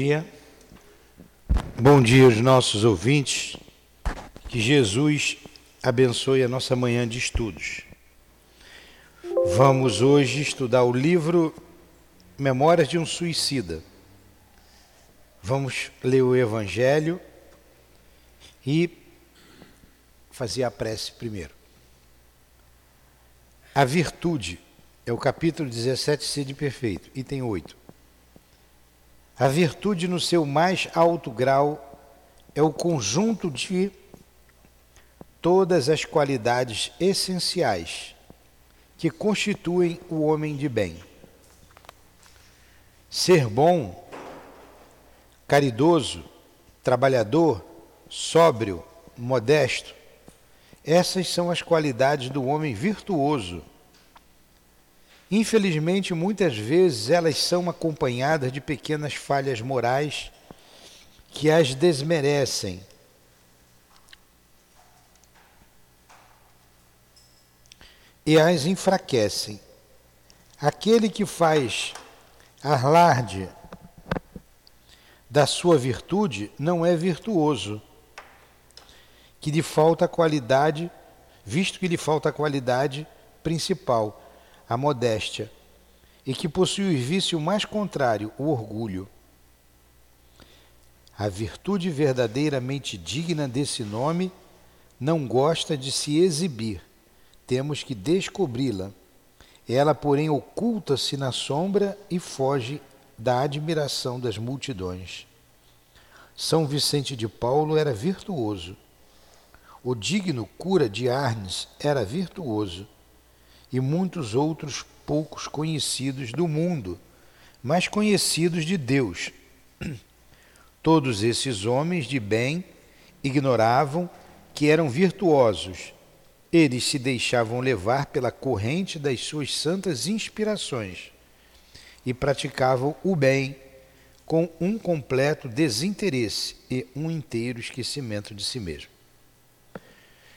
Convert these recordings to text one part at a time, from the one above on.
dia. Bom dia aos nossos ouvintes. Que Jesus abençoe a nossa manhã de estudos. Vamos hoje estudar o livro Memórias de um Suicida. Vamos ler o Evangelho e fazer a prece primeiro. A virtude é o capítulo 17, Sede Perfeito, item 8. A virtude, no seu mais alto grau, é o conjunto de todas as qualidades essenciais que constituem o homem de bem. Ser bom, caridoso, trabalhador, sóbrio, modesto, essas são as qualidades do homem virtuoso Infelizmente, muitas vezes elas são acompanhadas de pequenas falhas morais que as desmerecem. E as enfraquecem. Aquele que faz alarde da sua virtude não é virtuoso, que lhe falta qualidade, visto que lhe falta a qualidade principal a modéstia, e que possui o vício mais contrário, o orgulho. A virtude verdadeiramente digna desse nome não gosta de se exibir, temos que descobri-la. Ela, porém, oculta-se na sombra e foge da admiração das multidões. São Vicente de Paulo era virtuoso. O digno cura de Arnes era virtuoso e muitos outros poucos conhecidos do mundo, mas conhecidos de Deus. Todos esses homens de bem ignoravam que eram virtuosos. Eles se deixavam levar pela corrente das suas santas inspirações e praticavam o bem com um completo desinteresse e um inteiro esquecimento de si mesmo.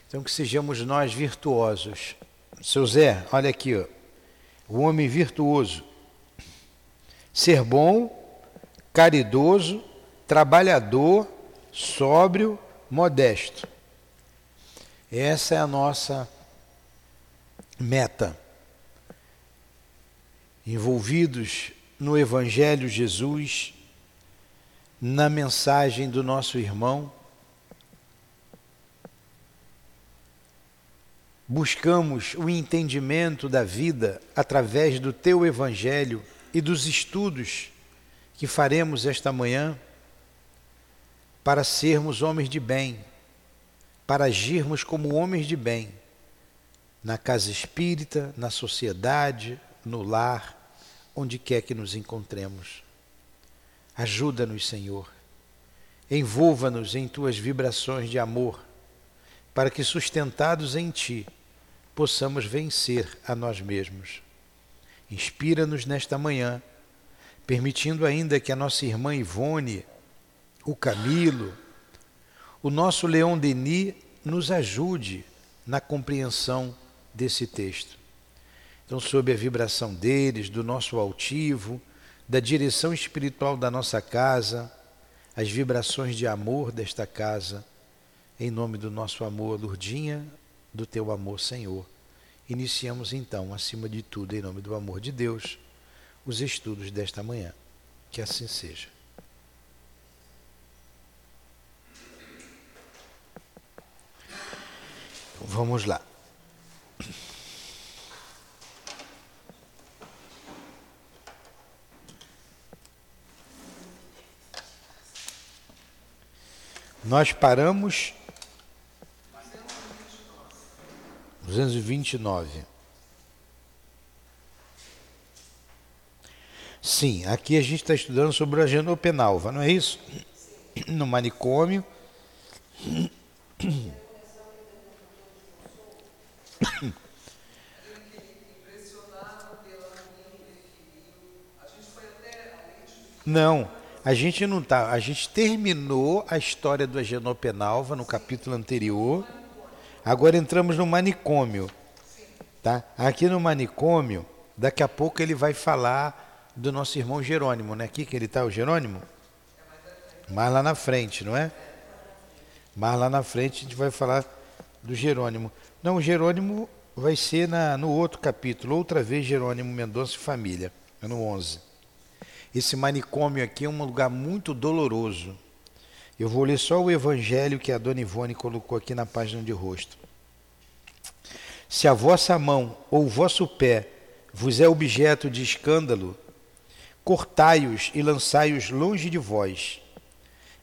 Então, que sejamos nós virtuosos seu Zé, olha aqui, ó. o homem virtuoso. Ser bom, caridoso, trabalhador, sóbrio, modesto. Essa é a nossa meta. Envolvidos no Evangelho Jesus, na mensagem do nosso irmão, buscamos o entendimento da vida através do teu Evangelho e dos estudos que faremos esta manhã para sermos homens de bem, para agirmos como homens de bem na casa espírita, na sociedade, no lar, onde quer que nos encontremos. Ajuda-nos, Senhor. Envolva-nos em tuas vibrações de amor para que, sustentados em Ti, possamos vencer a nós mesmos. Inspira-nos nesta manhã, permitindo ainda que a nossa irmã Ivone, o Camilo, o nosso Leão Denis nos ajude na compreensão desse texto. Então, sob a vibração deles, do nosso altivo, da direção espiritual da nossa casa, as vibrações de amor desta casa, em nome do nosso amor, Lurdinha, do teu amor, Senhor. Iniciamos então, acima de tudo, em nome do amor de Deus, os estudos desta manhã. Que assim seja. Então, vamos lá. Nós paramos 229. Sim, aqui a gente está estudando sobre a genopenalva, não é isso? No manicômio. Não, a gente não tá. A gente terminou a história do Agenopenalva no capítulo anterior. Agora entramos no manicômio. Tá? Aqui no manicômio, daqui a pouco ele vai falar do nosso irmão Jerônimo, né? Aqui que ele está, o Jerônimo? Mais lá na frente, não é? Mais lá na frente a gente vai falar do Jerônimo. Não, o Jerônimo vai ser na, no outro capítulo, outra vez Jerônimo Mendonça e família, no 11. Esse manicômio aqui é um lugar muito doloroso. Eu vou ler só o evangelho que a dona Ivone colocou aqui na página de rosto. Se a vossa mão ou o vosso pé vos é objeto de escândalo, cortai-os e lançai-os longe de vós.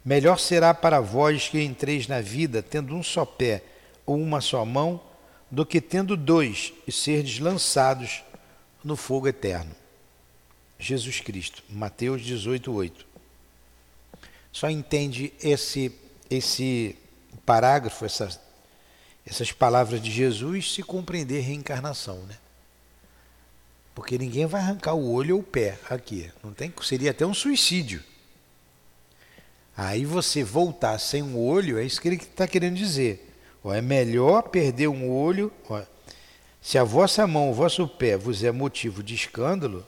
Melhor será para vós que entreis na vida tendo um só pé ou uma só mão, do que tendo dois e serdes lançados no fogo eterno. Jesus Cristo, Mateus 18, 8. Só entende esse, esse parágrafo, essas, essas palavras de Jesus, se compreender reencarnação, né? Porque ninguém vai arrancar o olho ou o pé aqui. Não tem, seria até um suicídio. Aí você voltar sem um olho, é isso que ele está querendo dizer. Ó, é melhor perder um olho. Se a vossa mão, o vosso pé vos é motivo de escândalo,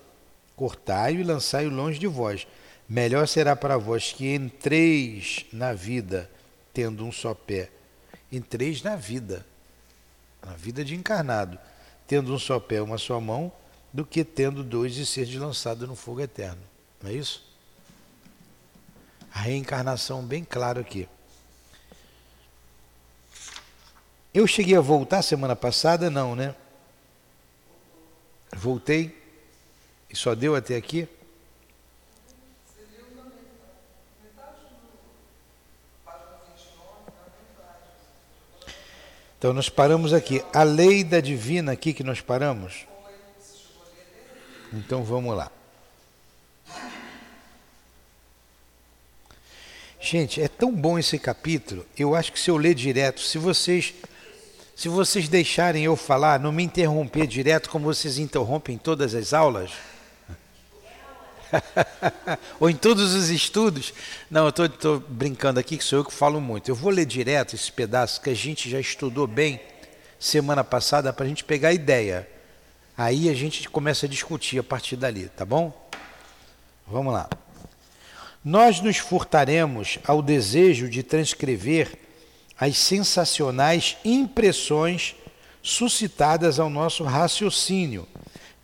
cortai-o e lançai-o longe de vós. Melhor será para vós que entreis na vida tendo um só pé. Entreis na vida, na vida de encarnado, tendo um só pé, uma só mão, do que tendo dois e ser lançado no fogo eterno. Não é isso? A reencarnação bem claro aqui. Eu cheguei a voltar semana passada? Não, né? Voltei e só deu até aqui? Então nós paramos aqui. A lei da divina aqui que nós paramos. Então vamos lá. Gente, é tão bom esse capítulo. Eu acho que se eu ler direto, se vocês se vocês deixarem eu falar, não me interromper direto como vocês interrompem todas as aulas, ou em todos os estudos. Não, eu estou brincando aqui que sou eu que falo muito. Eu vou ler direto esse pedaço que a gente já estudou bem semana passada para a gente pegar a ideia. Aí a gente começa a discutir a partir dali, tá bom? Vamos lá. Nós nos furtaremos ao desejo de transcrever as sensacionais impressões suscitadas ao nosso raciocínio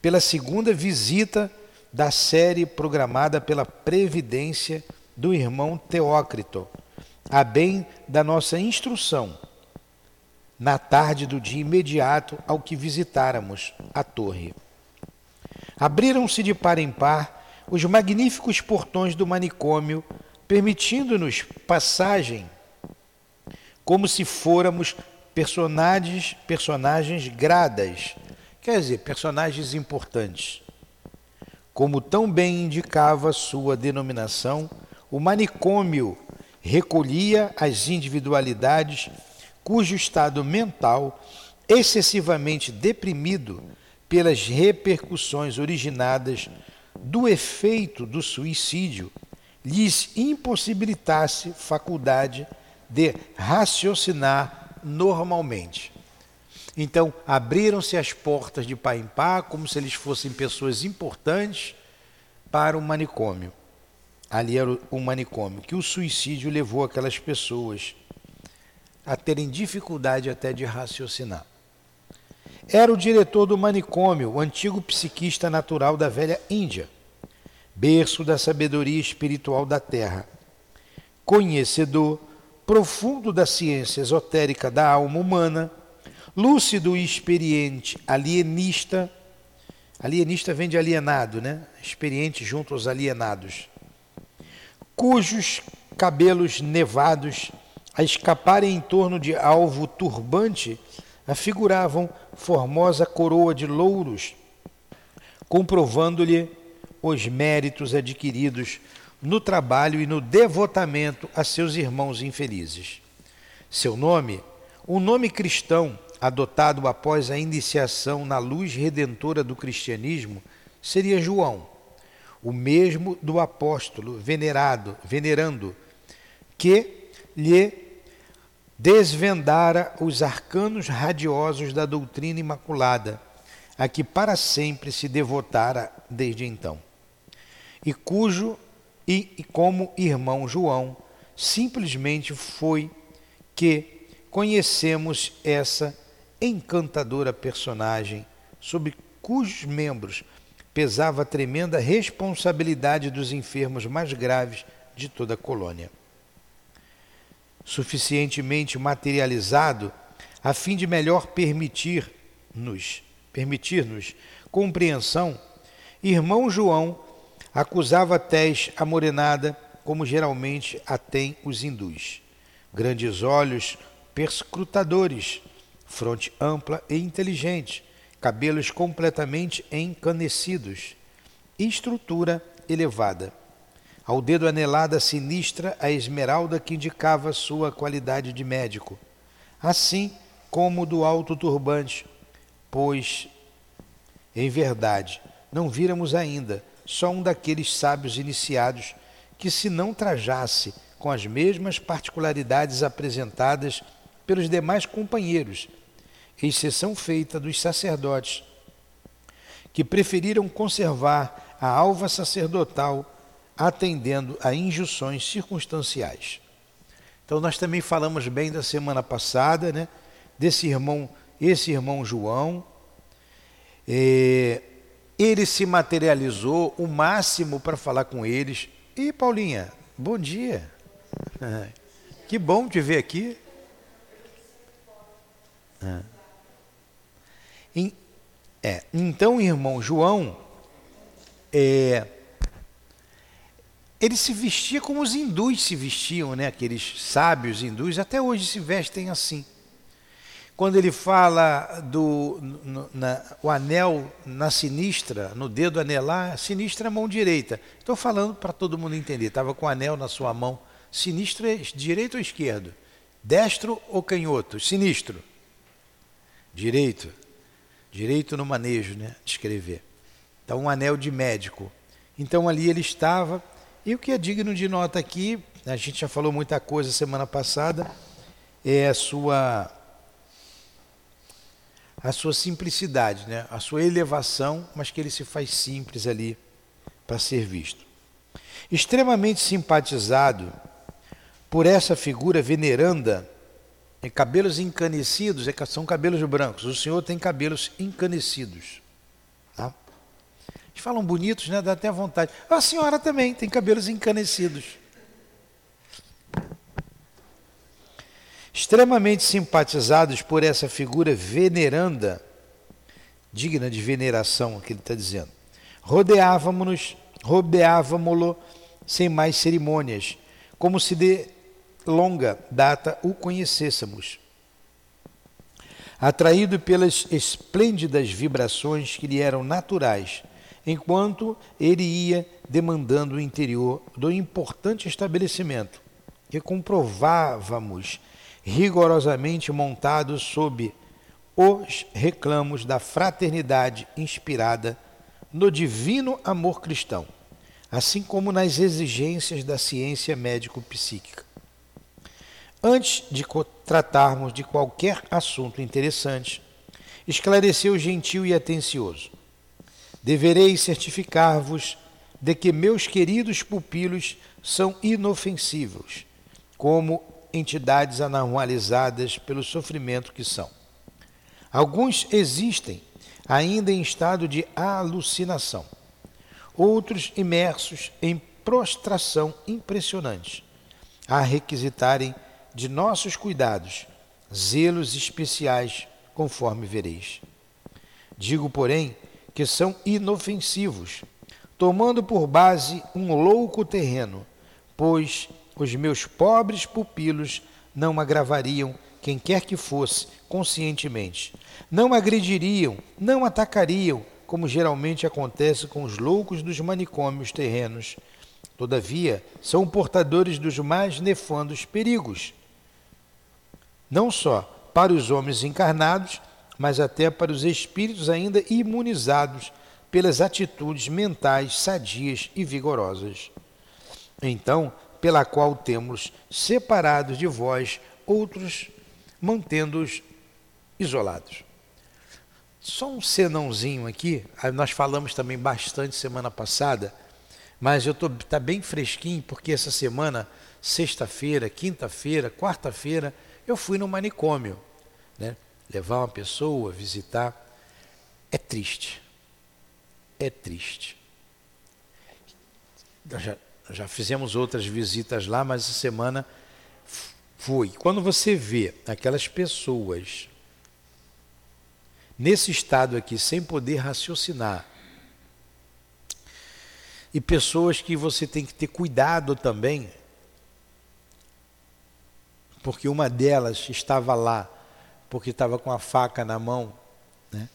pela segunda visita da série programada pela Previdência do irmão Teócrito, a bem da nossa instrução, na tarde do dia imediato ao que visitáramos a torre. Abriram-se de par em par os magníficos portões do manicômio, permitindo-nos passagem como se fôramos personagens, personagens gradas, quer dizer, personagens importantes. Como tão bem indicava sua denominação, o manicômio recolhia as individualidades cujo estado mental, excessivamente deprimido pelas repercussões originadas do efeito do suicídio, lhes impossibilitasse faculdade de raciocinar normalmente. Então, abriram-se as portas de pá em pá, como se eles fossem pessoas importantes, para o manicômio. Ali era o manicômio, que o suicídio levou aquelas pessoas a terem dificuldade até de raciocinar. Era o diretor do manicômio, o antigo psiquista natural da velha Índia, berço da sabedoria espiritual da terra, conhecedor profundo da ciência esotérica da alma humana, lúcido e experiente, alienista. Alienista vem de alienado, né? Experiente junto aos alienados. Cujos cabelos nevados, a escaparem em torno de alvo turbante, afiguravam formosa coroa de louros, comprovando-lhe os méritos adquiridos no trabalho e no devotamento a seus irmãos infelizes. Seu nome, um nome cristão adotado após a iniciação na luz redentora do cristianismo, seria João, o mesmo do apóstolo venerado, venerando, que lhe desvendara os arcanos radiosos da doutrina imaculada, a que para sempre se devotara desde então, e cujo e, como irmão João, simplesmente foi que conhecemos essa encantadora personagem sob cujos membros pesava a tremenda responsabilidade dos enfermos mais graves de toda a colônia. Suficientemente materializado a fim de melhor permitir-nos permitir-nos compreensão, irmão João acusava tez amorenada, como geralmente a têm os hindus. Grandes olhos perscrutadores, fronte ampla e inteligente, cabelos completamente encanecidos, estrutura elevada. Ao dedo anelada sinistra a esmeralda que indicava sua qualidade de médico, assim como do alto turbante, pois, em verdade, não víramos ainda só um daqueles sábios iniciados que, se não trajasse com as mesmas particularidades apresentadas pelos demais companheiros, exceção feita dos sacerdotes, que preferiram conservar a alva sacerdotal atendendo a injunções circunstanciais. Então nós também falamos bem da semana passada, né, desse irmão, esse irmão João, é, ele se materializou o máximo para falar com eles. E Paulinha, bom dia. Que bom te ver aqui. É, então, irmão João, é, ele se vestia como os hindus se vestiam, né? aqueles sábios hindus, até hoje se vestem assim quando ele fala do no, na, o anel na sinistra, no dedo anelar, sinistra é mão direita. Estou falando para todo mundo entender. Estava com o anel na sua mão. Sinistro é direito ou esquerdo? Destro ou canhoto? Sinistro. Direito. Direito no manejo, né? De escrever. Então, um anel de médico. Então, ali ele estava. E o que é digno de nota aqui, a gente já falou muita coisa semana passada, é a sua a sua simplicidade, né? a sua elevação, mas que ele se faz simples ali para ser visto. Extremamente simpatizado por essa figura veneranda, em cabelos encanecidos, é são cabelos brancos, o senhor tem cabelos encanecidos. Tá? Eles falam bonitos, né? dá até vontade. A senhora também tem cabelos encanecidos. extremamente simpatizados por essa figura veneranda, digna de veneração, que ele está dizendo. Rodeávamos-nos, rodeávamo-lo sem mais cerimônias, como se de longa data o conhecêssemos. Atraído pelas esplêndidas vibrações que lhe eram naturais, enquanto ele ia demandando o interior do importante estabelecimento, que comprovávamos rigorosamente montados sob os reclamos da fraternidade inspirada no divino amor cristão, assim como nas exigências da ciência médico-psíquica. Antes de tratarmos de qualquer assunto interessante, esclareceu gentil e atencioso. Deverei certificar-vos de que meus queridos pupilos são inofensivos, como entidades anormalizadas pelo sofrimento que são. Alguns existem ainda em estado de alucinação, outros imersos em prostração impressionante, a requisitarem de nossos cuidados zelos especiais, conforme vereis. Digo, porém, que são inofensivos, tomando por base um louco terreno, pois os meus pobres pupilos não agravariam quem quer que fosse conscientemente. Não agrediriam, não atacariam, como geralmente acontece com os loucos dos manicômios terrenos. Todavia, são portadores dos mais nefandos perigos. Não só para os homens encarnados, mas até para os espíritos ainda imunizados pelas atitudes mentais sadias e vigorosas. Então, pela qual temos separados de vós outros, mantendo-os isolados. Só um senãozinho aqui, nós falamos também bastante semana passada Mas eu tô tá bem fresquinho porque essa semana, sexta-feira, quinta-feira, quarta-feira, eu fui no manicômio, né? Levar uma pessoa, visitar. É triste. É triste. Já, já fizemos outras visitas lá, mas essa semana fui. Quando você vê aquelas pessoas nesse estado aqui, sem poder raciocinar, e pessoas que você tem que ter cuidado também, porque uma delas estava lá porque estava com a faca na mão, né?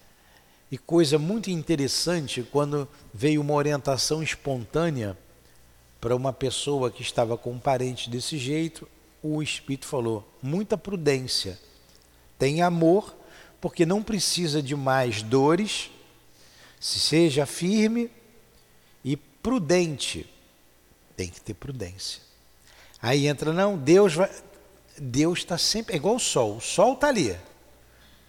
E coisa muito interessante quando veio uma orientação espontânea para uma pessoa que estava com um parente desse jeito, o espírito falou: muita prudência, tem amor, porque não precisa de mais dores, seja firme e prudente. Tem que ter prudência. Aí entra, não, Deus vai. Deus está sempre. É igual o sol. O sol está ali.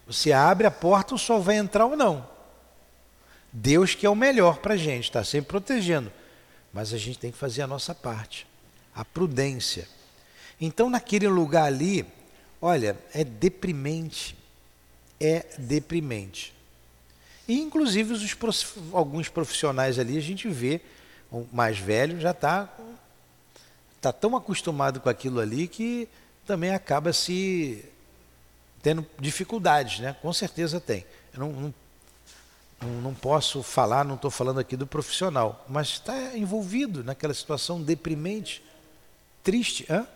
Você abre a porta, o sol vai entrar ou não. Deus que é o melhor para a gente, está sempre protegendo. Mas a gente tem que fazer a nossa parte. A prudência. Então, naquele lugar ali, olha, é deprimente. É deprimente. E, inclusive, os, alguns profissionais ali, a gente vê o mais velho já está tá tão acostumado com aquilo ali que também acaba se tendo dificuldades, né? Com certeza tem. Eu não, não, não posso falar, não estou falando aqui do profissional, mas está envolvido naquela situação deprimente, triste. Hã?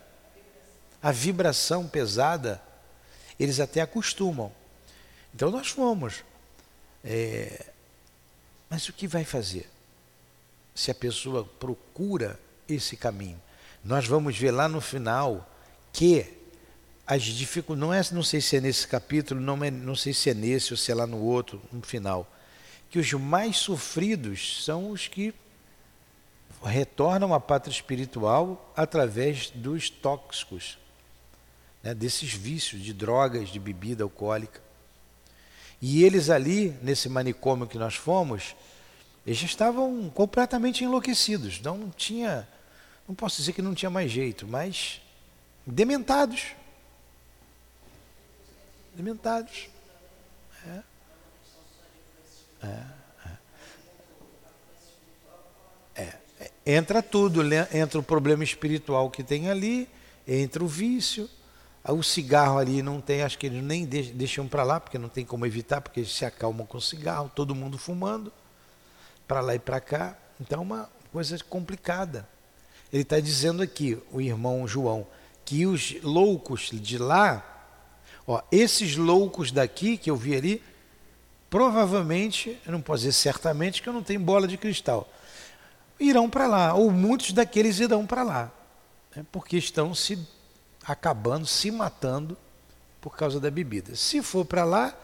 A vibração pesada, eles até acostumam. Então nós fomos. É, mas o que vai fazer? se a pessoa procura esse caminho. Nós vamos ver lá no final que as dificuldades, não, é, não sei se é nesse capítulo, não, é, não sei se é nesse ou se é lá no outro, no final, que os mais sofridos são os que retornam à pátria espiritual através dos tóxicos, né, desses vícios de drogas, de bebida alcoólica. E eles ali, nesse manicômio que nós fomos, eles já estavam completamente enlouquecidos. Não tinha, não posso dizer que não tinha mais jeito, mas dementados. Dementados. É. É, é. é. Entra tudo, entra o problema espiritual que tem ali, entra o vício. O cigarro ali não tem, acho que eles nem deixam para lá, porque não tem como evitar, porque eles se acalmam com cigarro, todo mundo fumando para lá e para cá. Então, é uma coisa complicada. Ele está dizendo aqui, o irmão João, que os loucos de lá, ó, esses loucos daqui que eu vi ali, provavelmente, eu não posso dizer certamente que eu não tenho bola de cristal, irão para lá, ou muitos daqueles irão para lá, né, porque estão se acabando, se matando por causa da bebida. Se for para lá,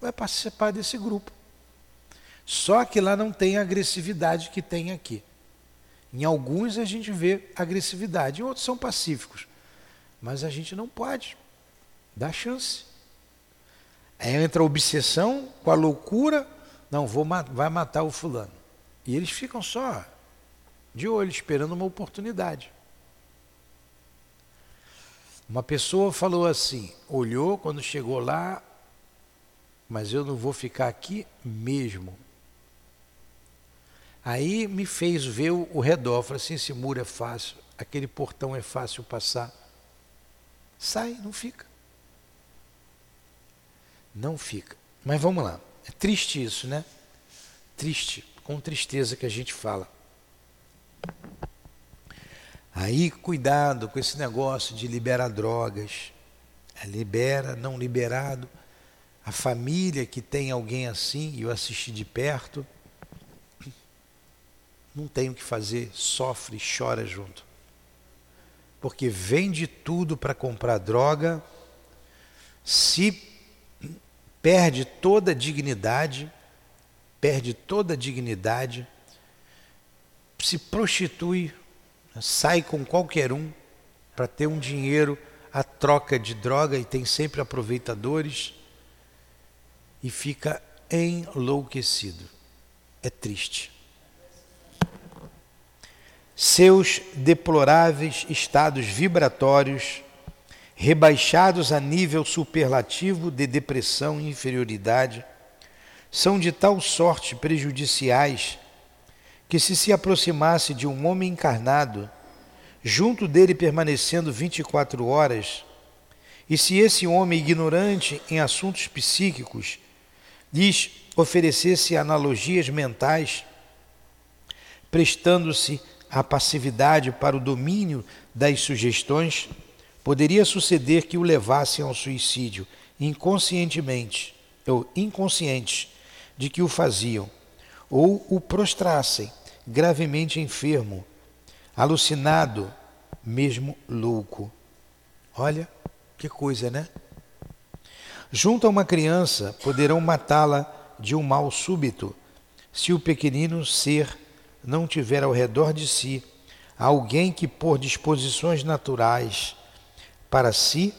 vai participar desse grupo. Só que lá não tem a agressividade que tem aqui. Em alguns a gente vê agressividade, em outros são pacíficos. Mas a gente não pode dar chance. Aí entra a obsessão com a loucura, não, vou vai matar o fulano. E eles ficam só de olho, esperando uma oportunidade. Uma pessoa falou assim, olhou quando chegou lá, mas eu não vou ficar aqui mesmo. Aí me fez ver o, redor. Falei assim: esse muro é fácil, aquele portão é fácil passar. Sai, não fica. Não fica. Mas vamos lá. É triste isso, né? Triste, com tristeza que a gente fala. Aí, cuidado com esse negócio de liberar drogas. É, libera, não liberado. A família que tem alguém assim, e eu assisti de perto, não tem o que fazer, sofre, chora junto. Porque vende tudo para comprar droga, se perde toda a dignidade, perde toda a dignidade, se prostitui, sai com qualquer um para ter um dinheiro a troca de droga e tem sempre aproveitadores e fica enlouquecido. É triste. Seus deploráveis estados vibratórios, rebaixados a nível superlativo de depressão e inferioridade, são de tal sorte prejudiciais que, se se aproximasse de um homem encarnado, junto dele permanecendo 24 horas, e se esse homem ignorante em assuntos psíquicos lhes oferecesse analogias mentais, prestando-se à passividade para o domínio das sugestões, poderia suceder que o levassem ao suicídio inconscientemente ou inconscientes de que o faziam, ou o prostrassem gravemente enfermo, alucinado, mesmo louco. Olha que coisa, né? Junto a uma criança, poderão matá-la de um mal súbito, se o pequenino ser não tiver ao redor de si alguém que, por disposições naturais para si,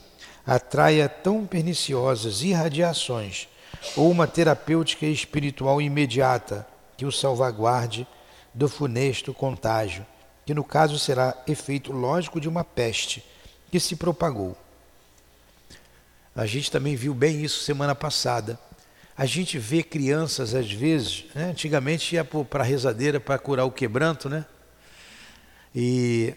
atraia tão perniciosas irradiações ou uma terapêutica espiritual imediata que o salvaguarde do funesto contágio, que no caso será efeito lógico de uma peste que se propagou. A gente também viu bem isso semana passada. A gente vê crianças, às vezes, né? antigamente ia para a rezadeira para curar o quebranto, né? E,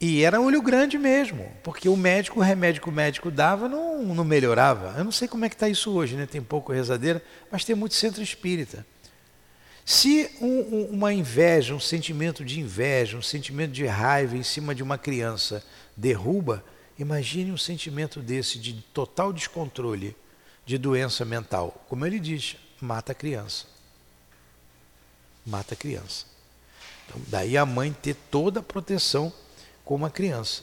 e era olho grande mesmo, porque o médico, o remédio que o médico dava não, não melhorava. Eu não sei como é que está isso hoje, né? Tem pouco rezadeira, mas tem muito centro espírita. Se um, um, uma inveja, um sentimento de inveja, um sentimento de raiva em cima de uma criança derruba, imagine um sentimento desse de total descontrole de doença mental. Como ele diz, mata a criança. Mata a criança. Então, daí a mãe ter toda a proteção com uma criança.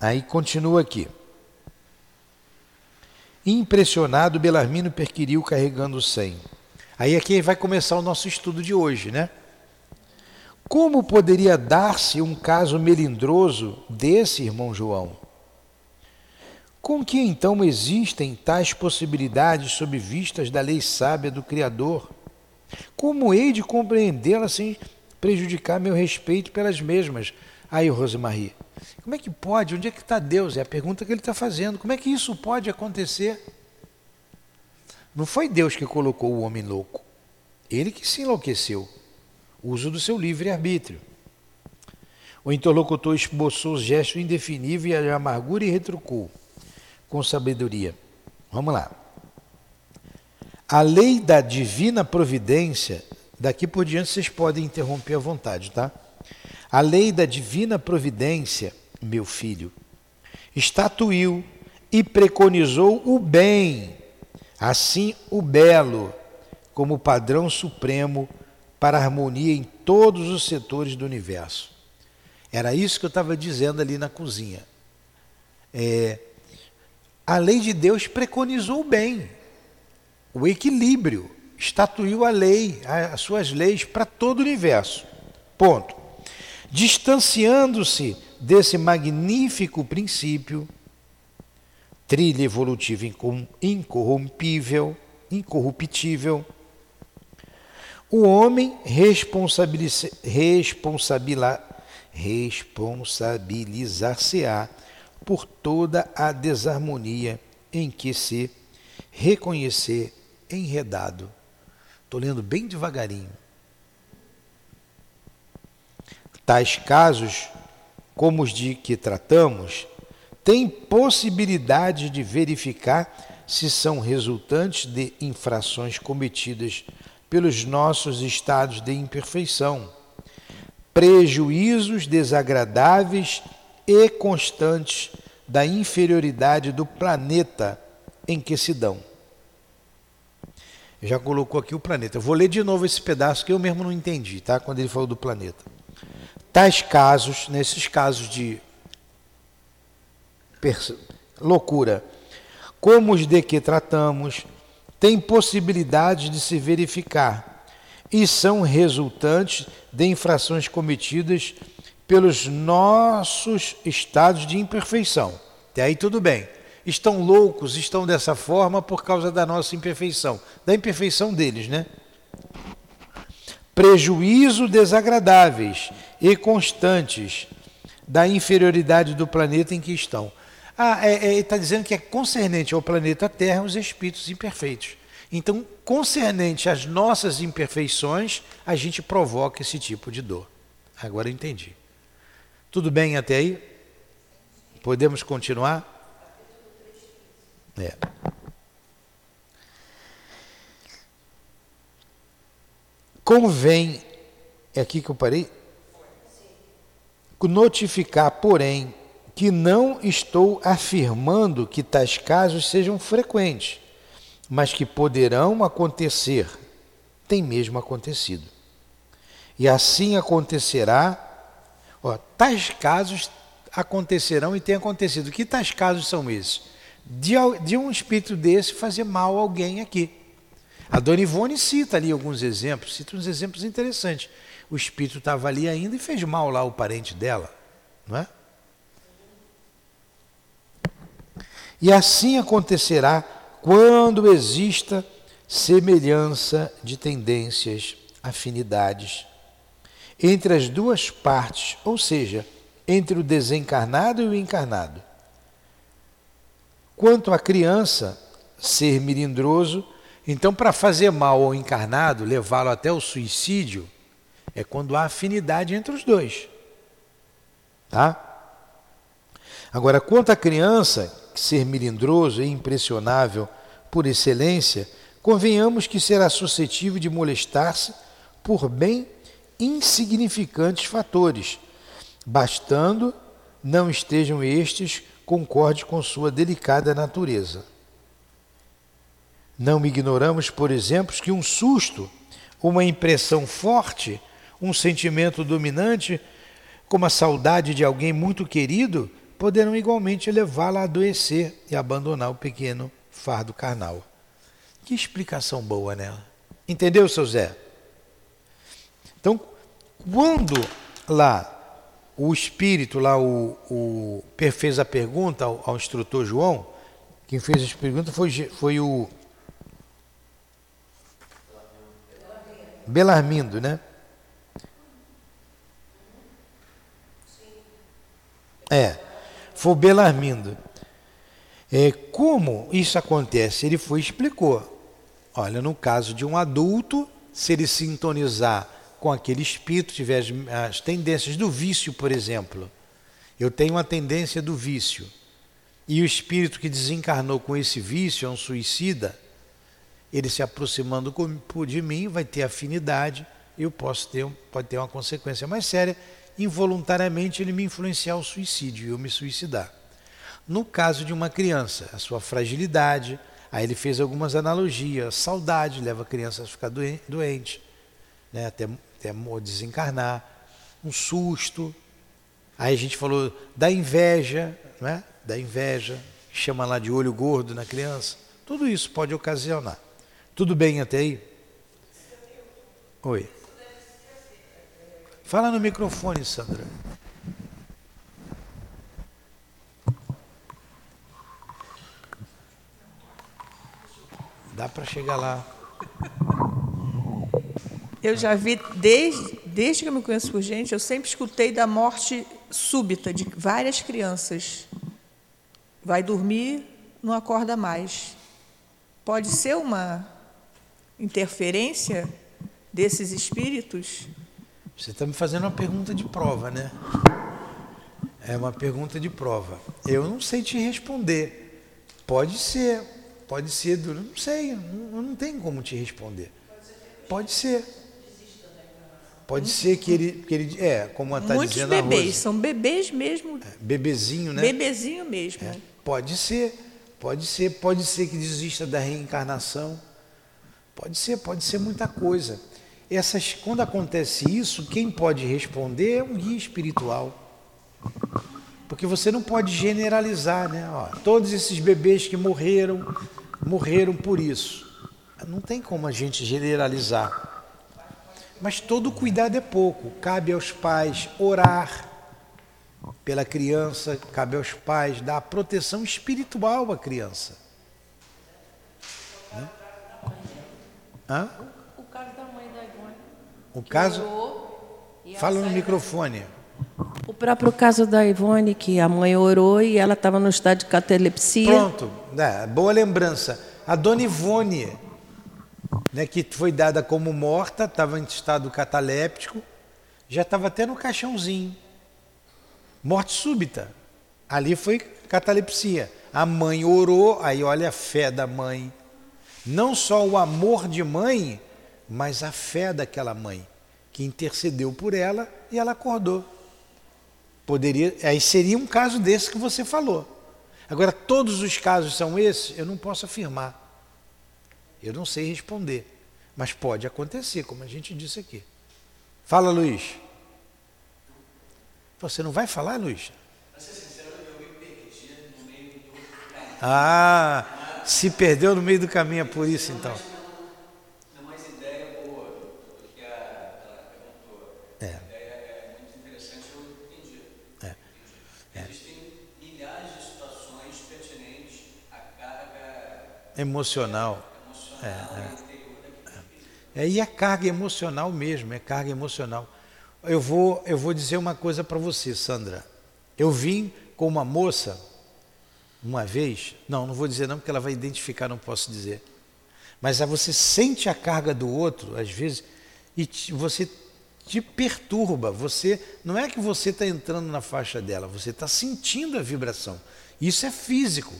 Aí continua aqui. Impressionado, Belarmino perquiriu carregando o 100. Aí aqui vai começar o nosso estudo de hoje, né? Como poderia dar-se um caso melindroso desse, irmão João? Com que então existem tais possibilidades sob vistas da lei sábia do Criador? Como hei de compreendê-las sem prejudicar meu respeito pelas mesmas? Aí, Rosemarie, como é que pode? Onde é que está Deus? É a pergunta que ele está fazendo. Como é que isso pode acontecer? Não foi Deus que colocou o homem louco. Ele que se enlouqueceu. Uso do seu livre-arbítrio. O interlocutor esboçou o gesto indefinível de amargura e retrucou com sabedoria. Vamos lá. A lei da divina providência, daqui por diante vocês podem interromper à vontade, tá? A lei da divina providência, meu filho, estatuiu e preconizou o bem, assim o belo, como padrão supremo para harmonia em todos os setores do universo. Era isso que eu estava dizendo ali na cozinha. É, a lei de Deus preconizou o bem, o equilíbrio, estatuiu a lei, as suas leis para todo o universo. Ponto. Distanciando-se desse magnífico princípio, trilha evolutiva incorrompível, incorruptível, o homem responsabilizar-se-á por toda a desarmonia em que se reconhecer enredado. Estou lendo bem devagarinho. Tais casos, como os de que tratamos, têm possibilidade de verificar se são resultantes de infrações cometidas pelos nossos estados de imperfeição, prejuízos desagradáveis e constantes da inferioridade do planeta em que se dão. Já colocou aqui o planeta. Eu vou ler de novo esse pedaço que eu mesmo não entendi, tá? Quando ele falou do planeta. Tais casos, nesses casos de loucura, como os de que tratamos, têm possibilidade de se verificar e são resultantes de infrações cometidas pelos nossos estados de imperfeição. Até aí tudo bem. Estão loucos, estão dessa forma por causa da nossa imperfeição, da imperfeição deles, né? prejuízo desagradáveis e constantes da inferioridade do planeta em que estão. Ah, é, é, está dizendo que é concernente ao planeta Terra os espíritos imperfeitos. Então, concernente às nossas imperfeições, a gente provoca esse tipo de dor. Agora eu entendi. Tudo bem até aí? Podemos continuar? É. Convém, é aqui que eu parei? Notificar, porém, que não estou afirmando que tais casos sejam frequentes, mas que poderão acontecer, tem mesmo acontecido. E assim acontecerá, ó, tais casos acontecerão e têm acontecido. Que tais casos são esses? De, de um espírito desse fazer mal a alguém aqui. A Dona Ivone cita ali alguns exemplos, cita uns exemplos interessantes. O espírito estava ali ainda e fez mal lá ao parente dela, não é? E assim acontecerá quando exista semelhança de tendências, afinidades entre as duas partes, ou seja, entre o desencarnado e o encarnado. Quanto à criança ser melindroso, então para fazer mal ao encarnado, levá-lo até o suicídio, é quando há afinidade entre os dois. Tá? Agora, quanto à criança ser melindroso e impressionável por excelência, convenhamos que será suscetível de molestar-se por bem insignificantes fatores, bastando não estejam estes concorde com sua delicada natureza. Não ignoramos, por exemplo, que um susto, uma impressão forte, um sentimento dominante, como a saudade de alguém muito querido, poderão igualmente levá-la a adoecer e abandonar o pequeno fardo carnal. Que explicação boa nela. Entendeu, seu Zé? Então, quando lá o espírito, lá o, o fez a pergunta ao, ao instrutor João, quem fez as perguntas foi, foi o Belarmindo, né? É, foi o Belarmindo. É, como isso acontece? Ele foi explicou. Olha, no caso de um adulto, se ele sintonizar com aquele espírito, tiver as, as tendências do vício, por exemplo. Eu tenho uma tendência do vício. E o espírito que desencarnou com esse vício é um suicida. Ele se aproximando de mim vai ter afinidade. Eu posso ter, pode ter uma consequência mais séria involuntariamente ele me influenciar ao suicídio e eu me suicidar. No caso de uma criança, a sua fragilidade, aí ele fez algumas analogias, saudade leva a criança a ficar doente, né, até, até desencarnar, um susto, aí a gente falou da inveja, né, da inveja, chama lá de olho gordo na criança, tudo isso pode ocasionar. Tudo bem até aí? Oi. Fala no microfone, Sandra. Dá para chegar lá. Eu já vi, desde, desde que eu me conheço por gente, eu sempre escutei da morte súbita de várias crianças. Vai dormir, não acorda mais. Pode ser uma interferência desses espíritos? Você está me fazendo uma pergunta de prova, né? É uma pergunta de prova. Eu não sei te responder. Pode ser, pode ser, não sei, não, não tem como te responder. Pode ser. Pode ser que ele, que ele é, como está dizendo Muitos bebês, são bebês mesmo. É, bebezinho, né? Bebezinho mesmo. É, pode ser, pode ser, pode ser que desista da reencarnação. Pode ser, pode ser muita coisa essas, quando acontece isso, quem pode responder é um guia espiritual. Porque você não pode generalizar, né? Ó, todos esses bebês que morreram, morreram por isso. Não tem como a gente generalizar. Mas todo cuidado é pouco. Cabe aos pais orar pela criança, cabe aos pais dar proteção espiritual à criança. Hã? O caso. Fala no microfone. O próprio caso da Ivone, que a mãe orou e ela estava no estado de catalepsia. Pronto, é, boa lembrança. A dona Ivone, né, que foi dada como morta, estava em estado cataléptico, já estava até no caixãozinho. Morte súbita. Ali foi catalepsia. A mãe orou, aí olha a fé da mãe. Não só o amor de mãe, mas a fé daquela mãe, que intercedeu por ela e ela acordou. Poderia, aí seria um caso desse que você falou. Agora, todos os casos são esses? Eu não posso afirmar. Eu não sei responder. Mas pode acontecer, como a gente disse aqui. Fala, Luiz. Você não vai falar, Luiz? Ah, se perdeu no meio do caminho, é por isso então. emocional. É, é, é. E é carga emocional mesmo, é carga emocional. Eu vou, eu vou dizer uma coisa para você, Sandra. Eu vim com uma moça uma vez, não, não vou dizer não, porque ela vai identificar, não posso dizer. Mas aí você sente a carga do outro, às vezes, e te, você te perturba. Você não é que você está entrando na faixa dela, você está sentindo a vibração. Isso é físico.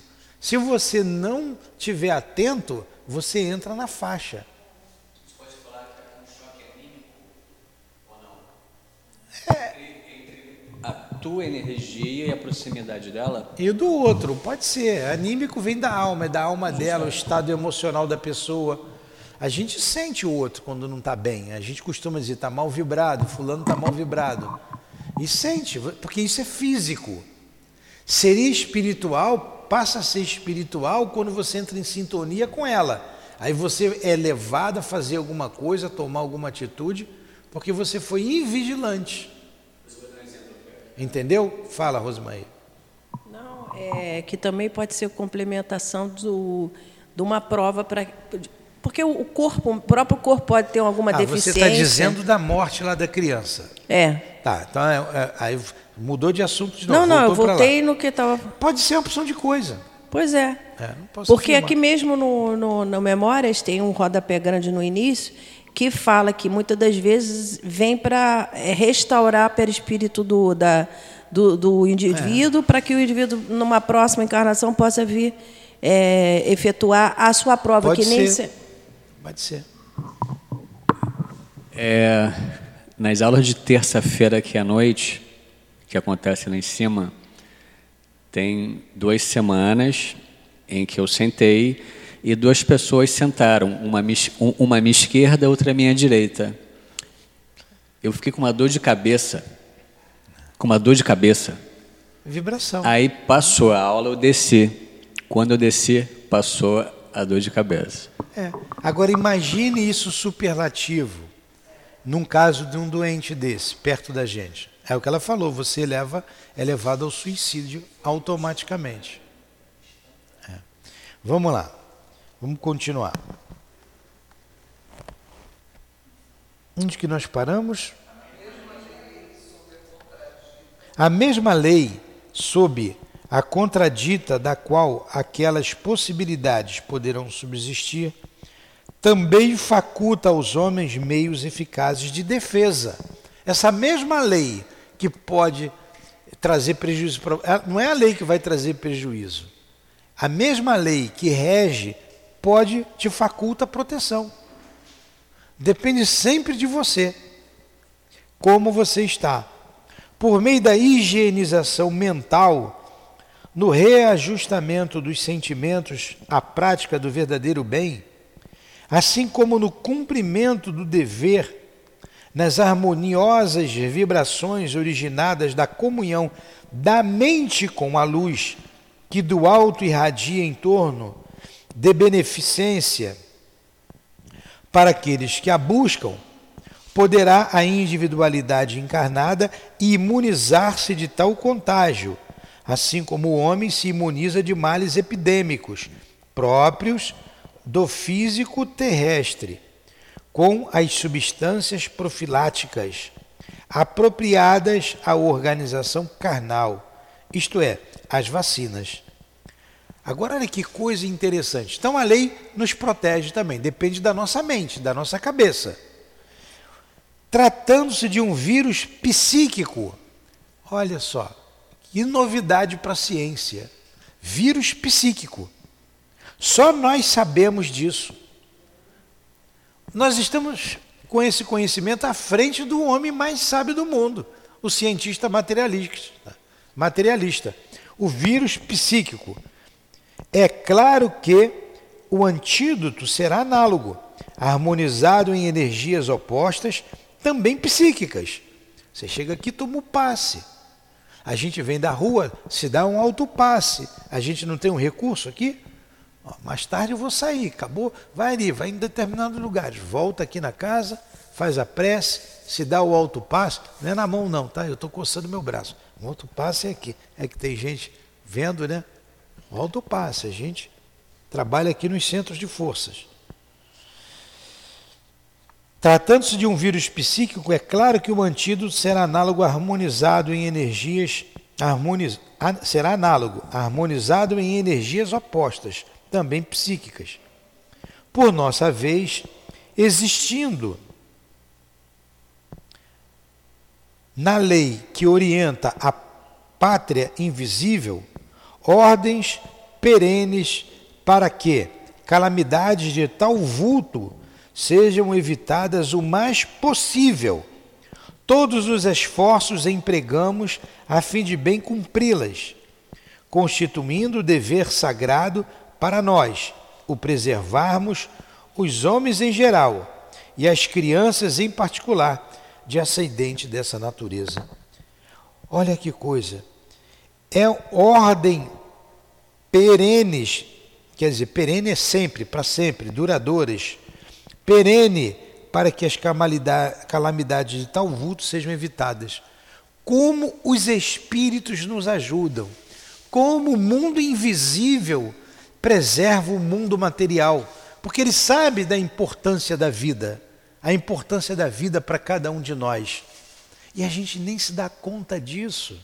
Se você não tiver atento, você entra na faixa. Você pode falar que é um choque anímico ou não? É. Entre, a tua energia e a proximidade dela? E do outro, pode ser. Anímico vem da alma, é da alma dela, o estado emocional da pessoa. A gente sente o outro quando não está bem. A gente costuma dizer, está mal vibrado, fulano está mal vibrado. E sente, porque isso é físico. Seria espiritual passa a ser espiritual quando você entra em sintonia com ela. Aí você é levado a fazer alguma coisa, a tomar alguma atitude, porque você foi invigilante. Entendeu? Fala, Rosmaí. Não, é que também pode ser complementação do, de uma prova para. Porque o corpo, o próprio corpo pode ter alguma ah, deficiência. Você está dizendo da morte lá da criança. É. Tá, então é, é, aí Mudou de assunto de novo. Não, não, eu voltei no que estava. Pode ser uma opção de coisa. Pois é. é Porque afirmar. aqui mesmo no, no, no Memórias tem um rodapé grande no início que fala que muitas das vezes vem para é, restaurar o perispírito do, da, do, do indivíduo, é. para que o indivíduo, numa próxima encarnação, possa vir é, efetuar a sua prova. Pode que ser. nem se... Pode ser. É, nas aulas de terça-feira aqui à noite, que acontece lá em cima, tem duas semanas em que eu sentei e duas pessoas sentaram, uma uma à minha esquerda, outra à minha direita. Eu fiquei com uma dor de cabeça, com uma dor de cabeça. Vibração. Aí passou a aula, eu desci. Quando eu desci, passou a dor de cabeça. É. Agora imagine isso superlativo num caso de um doente desse, perto da gente. É o que ela falou, você leva, é levado ao suicídio automaticamente. É. Vamos lá, vamos continuar. Onde que nós paramos? A mesma lei sob a contradita da qual aquelas possibilidades poderão subsistir, também faculta aos homens meios eficazes de defesa. Essa mesma lei que pode trazer prejuízo. É, não é a lei que vai trazer prejuízo. A mesma lei que rege pode te faculta proteção. Depende sempre de você. Como você está. Por meio da higienização mental, no reajustamento dos sentimentos à prática do verdadeiro bem, assim como no cumprimento do dever nas harmoniosas vibrações originadas da comunhão da mente com a luz que do alto irradia em torno de beneficência para aqueles que a buscam, poderá a individualidade encarnada imunizar-se de tal contágio, assim como o homem se imuniza de males epidêmicos próprios do físico terrestre com as substâncias profiláticas apropriadas à organização carnal, isto é, as vacinas. Agora, olha que coisa interessante. Então, a lei nos protege também, depende da nossa mente, da nossa cabeça. Tratando-se de um vírus psíquico, olha só, que novidade para a ciência. Vírus psíquico. Só nós sabemos disso. Nós estamos com esse conhecimento à frente do homem mais sábio do mundo, o cientista materialista. materialista. O vírus psíquico é claro que o antídoto será análogo, harmonizado em energias opostas, também psíquicas. Você chega aqui, toma o passe. A gente vem da rua, se dá um alto passe. A gente não tem um recurso aqui? Mais tarde eu vou sair, acabou. Vai ali, vai em determinados lugares. Volta aqui na casa, faz a prece, se dá o alto passe. Não é na mão, não, tá? Eu estou coçando meu braço. O alto passe é aqui. É que tem gente vendo, né? O alto passe, a gente trabalha aqui nos centros de forças. Tratando-se de um vírus psíquico, é claro que o antídoto será análogo harmonizado em energias harmoniz, será análogo harmonizado em energias opostas, também psíquicas. Por nossa vez, existindo na lei que orienta a pátria invisível ordens perenes para que calamidades de tal vulto sejam evitadas o mais possível. Todos os esforços empregamos a fim de bem cumpri-las, constituindo o dever sagrado para nós o preservarmos os homens em geral e as crianças em particular de acidente dessa natureza. Olha que coisa é ordem perenes, quer dizer, perene é sempre, para sempre, duradouras, perene para que as calamidades de tal vulto sejam evitadas. Como os espíritos nos ajudam, como o mundo invisível preserva o mundo material, porque ele sabe da importância da vida, a importância da vida para cada um de nós. E a gente nem se dá conta disso.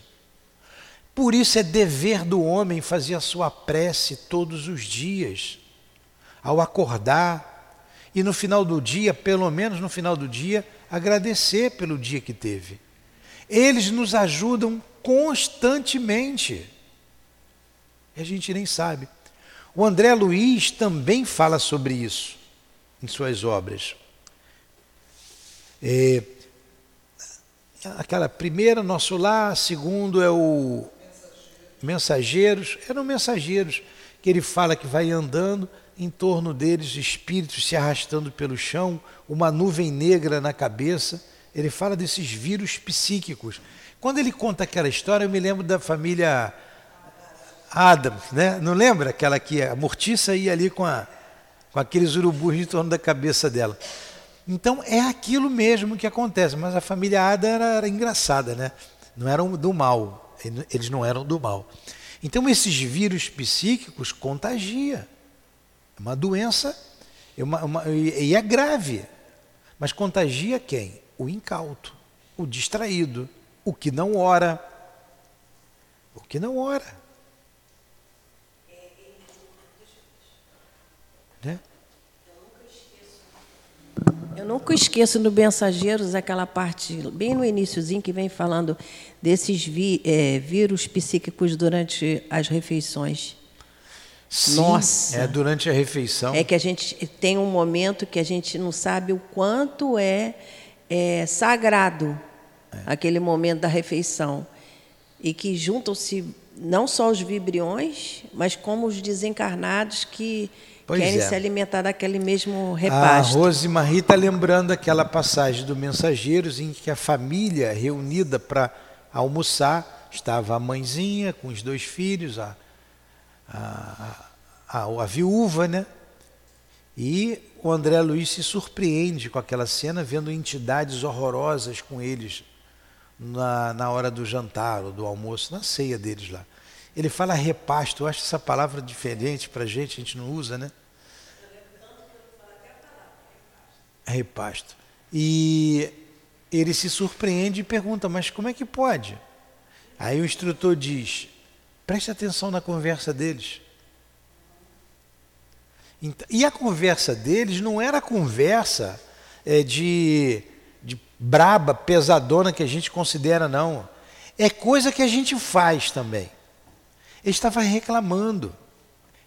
Por isso é dever do homem fazer a sua prece todos os dias, ao acordar, e no final do dia, pelo menos no final do dia, agradecer pelo dia que teve. Eles nos ajudam constantemente. E a gente nem sabe. O André Luiz também fala sobre isso em suas obras. É, aquela primeira, nosso lar, segundo é o mensageiros, eram mensageiros, que ele fala que vai andando, em torno deles espíritos se arrastando pelo chão, uma nuvem negra na cabeça. Ele fala desses vírus psíquicos. Quando ele conta aquela história, eu me lembro da família Adams, né? Não lembra aquela que a mortiça ia ali com, a, com aqueles urubus em torno da cabeça dela. Então é aquilo mesmo que acontece, mas a família Adams era, era engraçada, né? Não eram do mal, eles não eram do mal. Então, esses vírus psíquicos contagia. É uma doença é uma, uma, e é grave. Mas contagia quem? O incauto, o distraído, o que não ora. O que não ora. Eu nunca esqueço no Mensageiros aquela parte, bem no iníciozinho, que vem falando desses vi, é, vírus psíquicos durante as refeições. Sim, Nossa! É durante a refeição. É que a gente tem um momento que a gente não sabe o quanto é, é sagrado é. aquele momento da refeição. E que juntam-se não só os vibriões, mas como os desencarnados que Pois querem é. se alimentar daquele mesmo repasto. A Rosemarie está lembrando aquela passagem do Mensageiros em que a família reunida para almoçar estava a mãezinha com os dois filhos, a, a, a, a viúva, né? E o André Luiz se surpreende com aquela cena, vendo entidades horrorosas com eles na, na hora do jantar ou do almoço, na ceia deles lá. Ele fala repasto, eu acho essa palavra diferente para a gente, a gente não usa, né? Repasto. E ele se surpreende e pergunta: Mas como é que pode? Aí o instrutor diz: Preste atenção na conversa deles. E a conversa deles não era conversa é, de, de braba, pesadona que a gente considera, não. É coisa que a gente faz também. Ele estava reclamando,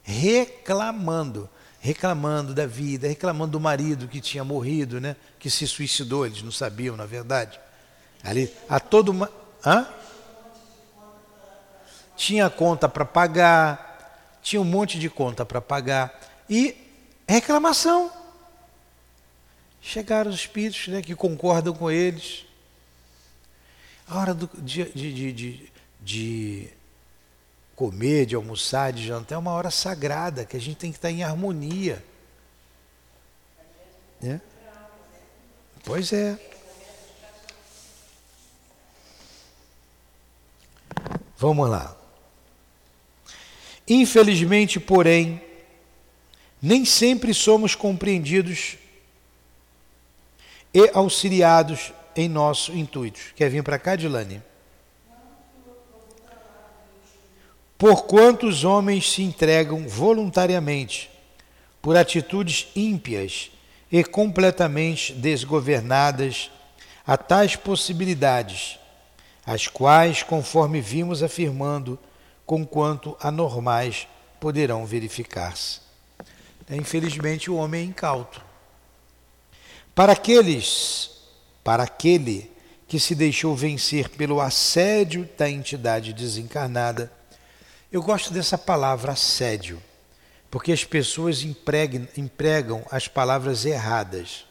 reclamando, reclamando da vida, reclamando do marido que tinha morrido, né? que se suicidou, eles não sabiam, na verdade. Ali, a todo uma. Hã? Tinha conta para pagar, tinha um monte de conta para pagar. E reclamação. Chegaram os espíritos né, que concordam com eles. A hora do, de, de, de, de, comer, de almoçar, de jantar é uma hora sagrada, que a gente tem que estar em harmonia. Né? Pois é. Vamos lá. Infelizmente, porém, nem sempre somos compreendidos e auxiliados em nosso intuito. Quer vir para cá, Dilane? Por quantos homens se entregam voluntariamente por atitudes ímpias e completamente desgovernadas a tais possibilidades, as quais, conforme vimos afirmando, conquanto anormais poderão verificar-se. É, infelizmente, o homem é incauto. Para aqueles, para aquele que se deixou vencer pelo assédio da entidade desencarnada, eu gosto dessa palavra assédio, porque as pessoas empregam, as palavras erradas.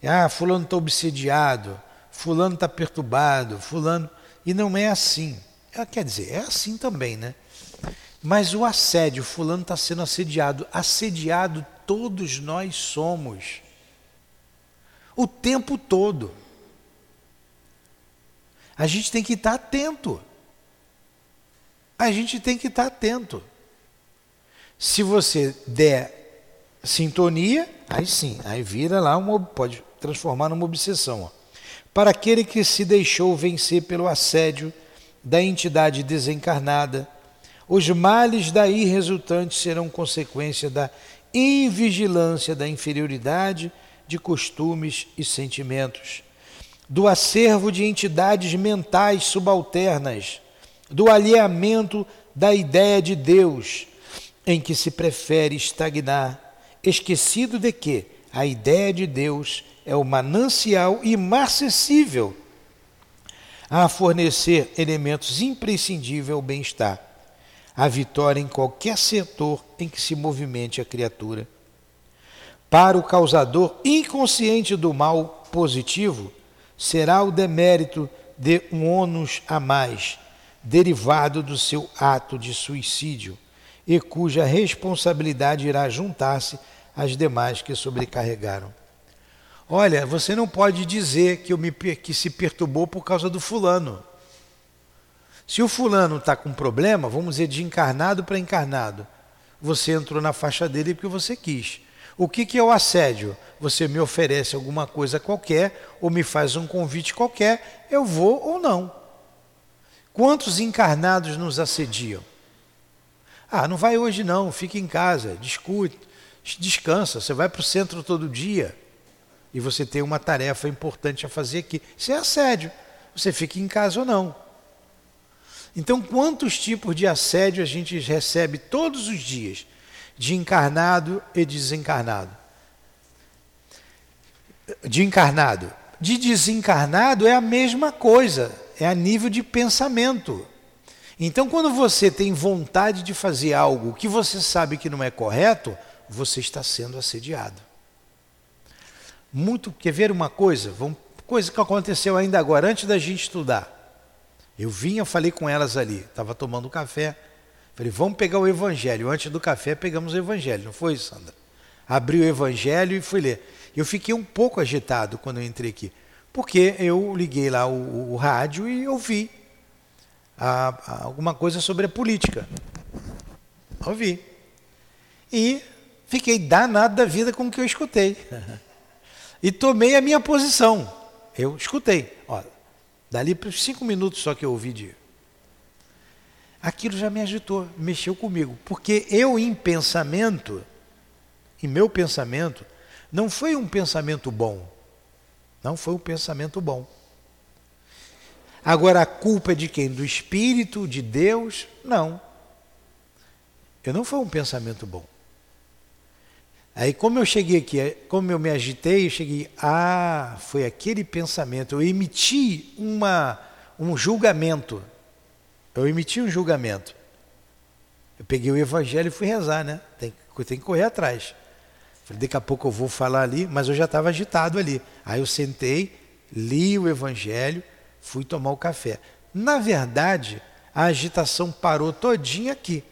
Ah, fulano está obsediado, fulano está perturbado, fulano. E não é assim. Ela quer dizer, é assim também, né? Mas o assédio, fulano está sendo assediado. Assediado todos nós somos. O tempo todo. A gente tem que estar atento. A gente tem que estar atento. Se você der sintonia, aí sim, aí vira lá uma, pode transformar numa obsessão. Ó. Para aquele que se deixou vencer pelo assédio da entidade desencarnada, os males daí resultantes serão consequência da invigilância da inferioridade de costumes e sentimentos, do acervo de entidades mentais subalternas, do alheamento da ideia de Deus, em que se prefere estagnar, esquecido de que a ideia de Deus é o manancial imarcessível a fornecer elementos imprescindíveis ao bem-estar a vitória em qualquer setor em que se movimente a criatura. Para o causador inconsciente do mal positivo, será o demérito de um ônus a mais, derivado do seu ato de suicídio, e cuja responsabilidade irá juntar-se às demais que sobrecarregaram. Olha, você não pode dizer que, eu me, que se perturbou por causa do fulano. Se o fulano está com problema, vamos dizer de encarnado para encarnado, você entrou na faixa dele porque você quis. O que, que é o assédio? Você me oferece alguma coisa qualquer ou me faz um convite qualquer, eu vou ou não. Quantos encarnados nos assediam? Ah, não vai hoje não, fica em casa, discute, descansa, você vai para o centro todo dia e você tem uma tarefa importante a fazer aqui. Isso é assédio. Você fica em casa ou não. Então, quantos tipos de assédio a gente recebe todos os dias, de encarnado e desencarnado? De encarnado. De desencarnado é a mesma coisa, é a nível de pensamento. Então, quando você tem vontade de fazer algo que você sabe que não é correto, você está sendo assediado. Muito, quer ver uma coisa? Vamos, coisa que aconteceu ainda agora, antes da gente estudar. Eu vinha, falei com elas ali, estava tomando café. Falei, vamos pegar o Evangelho. Antes do café, pegamos o Evangelho, não foi, Sandra? Abri o Evangelho e fui ler. Eu fiquei um pouco agitado quando eu entrei aqui, porque eu liguei lá o, o rádio e ouvi a, a, alguma coisa sobre a política. Ouvi. E fiquei danado da vida com o que eu escutei. e tomei a minha posição. Eu escutei. Ó, dali para cinco minutos só que eu ouvi de. Aquilo já me agitou, mexeu comigo. Porque eu, em pensamento, em meu pensamento, não foi um pensamento bom. Não foi um pensamento bom. Agora a culpa é de quem? Do Espírito, de Deus? Não. Eu não foi um pensamento bom. Aí como eu cheguei aqui, como eu me agitei, eu cheguei, ah, foi aquele pensamento. Eu emiti uma, um julgamento. Eu emiti um julgamento. Eu peguei o evangelho e fui rezar, né? Tem, tem que correr atrás. Falei, daqui a pouco eu vou falar ali, mas eu já estava agitado ali. Aí eu sentei, li o evangelho, fui tomar o café. Na verdade, a agitação parou todinha aqui.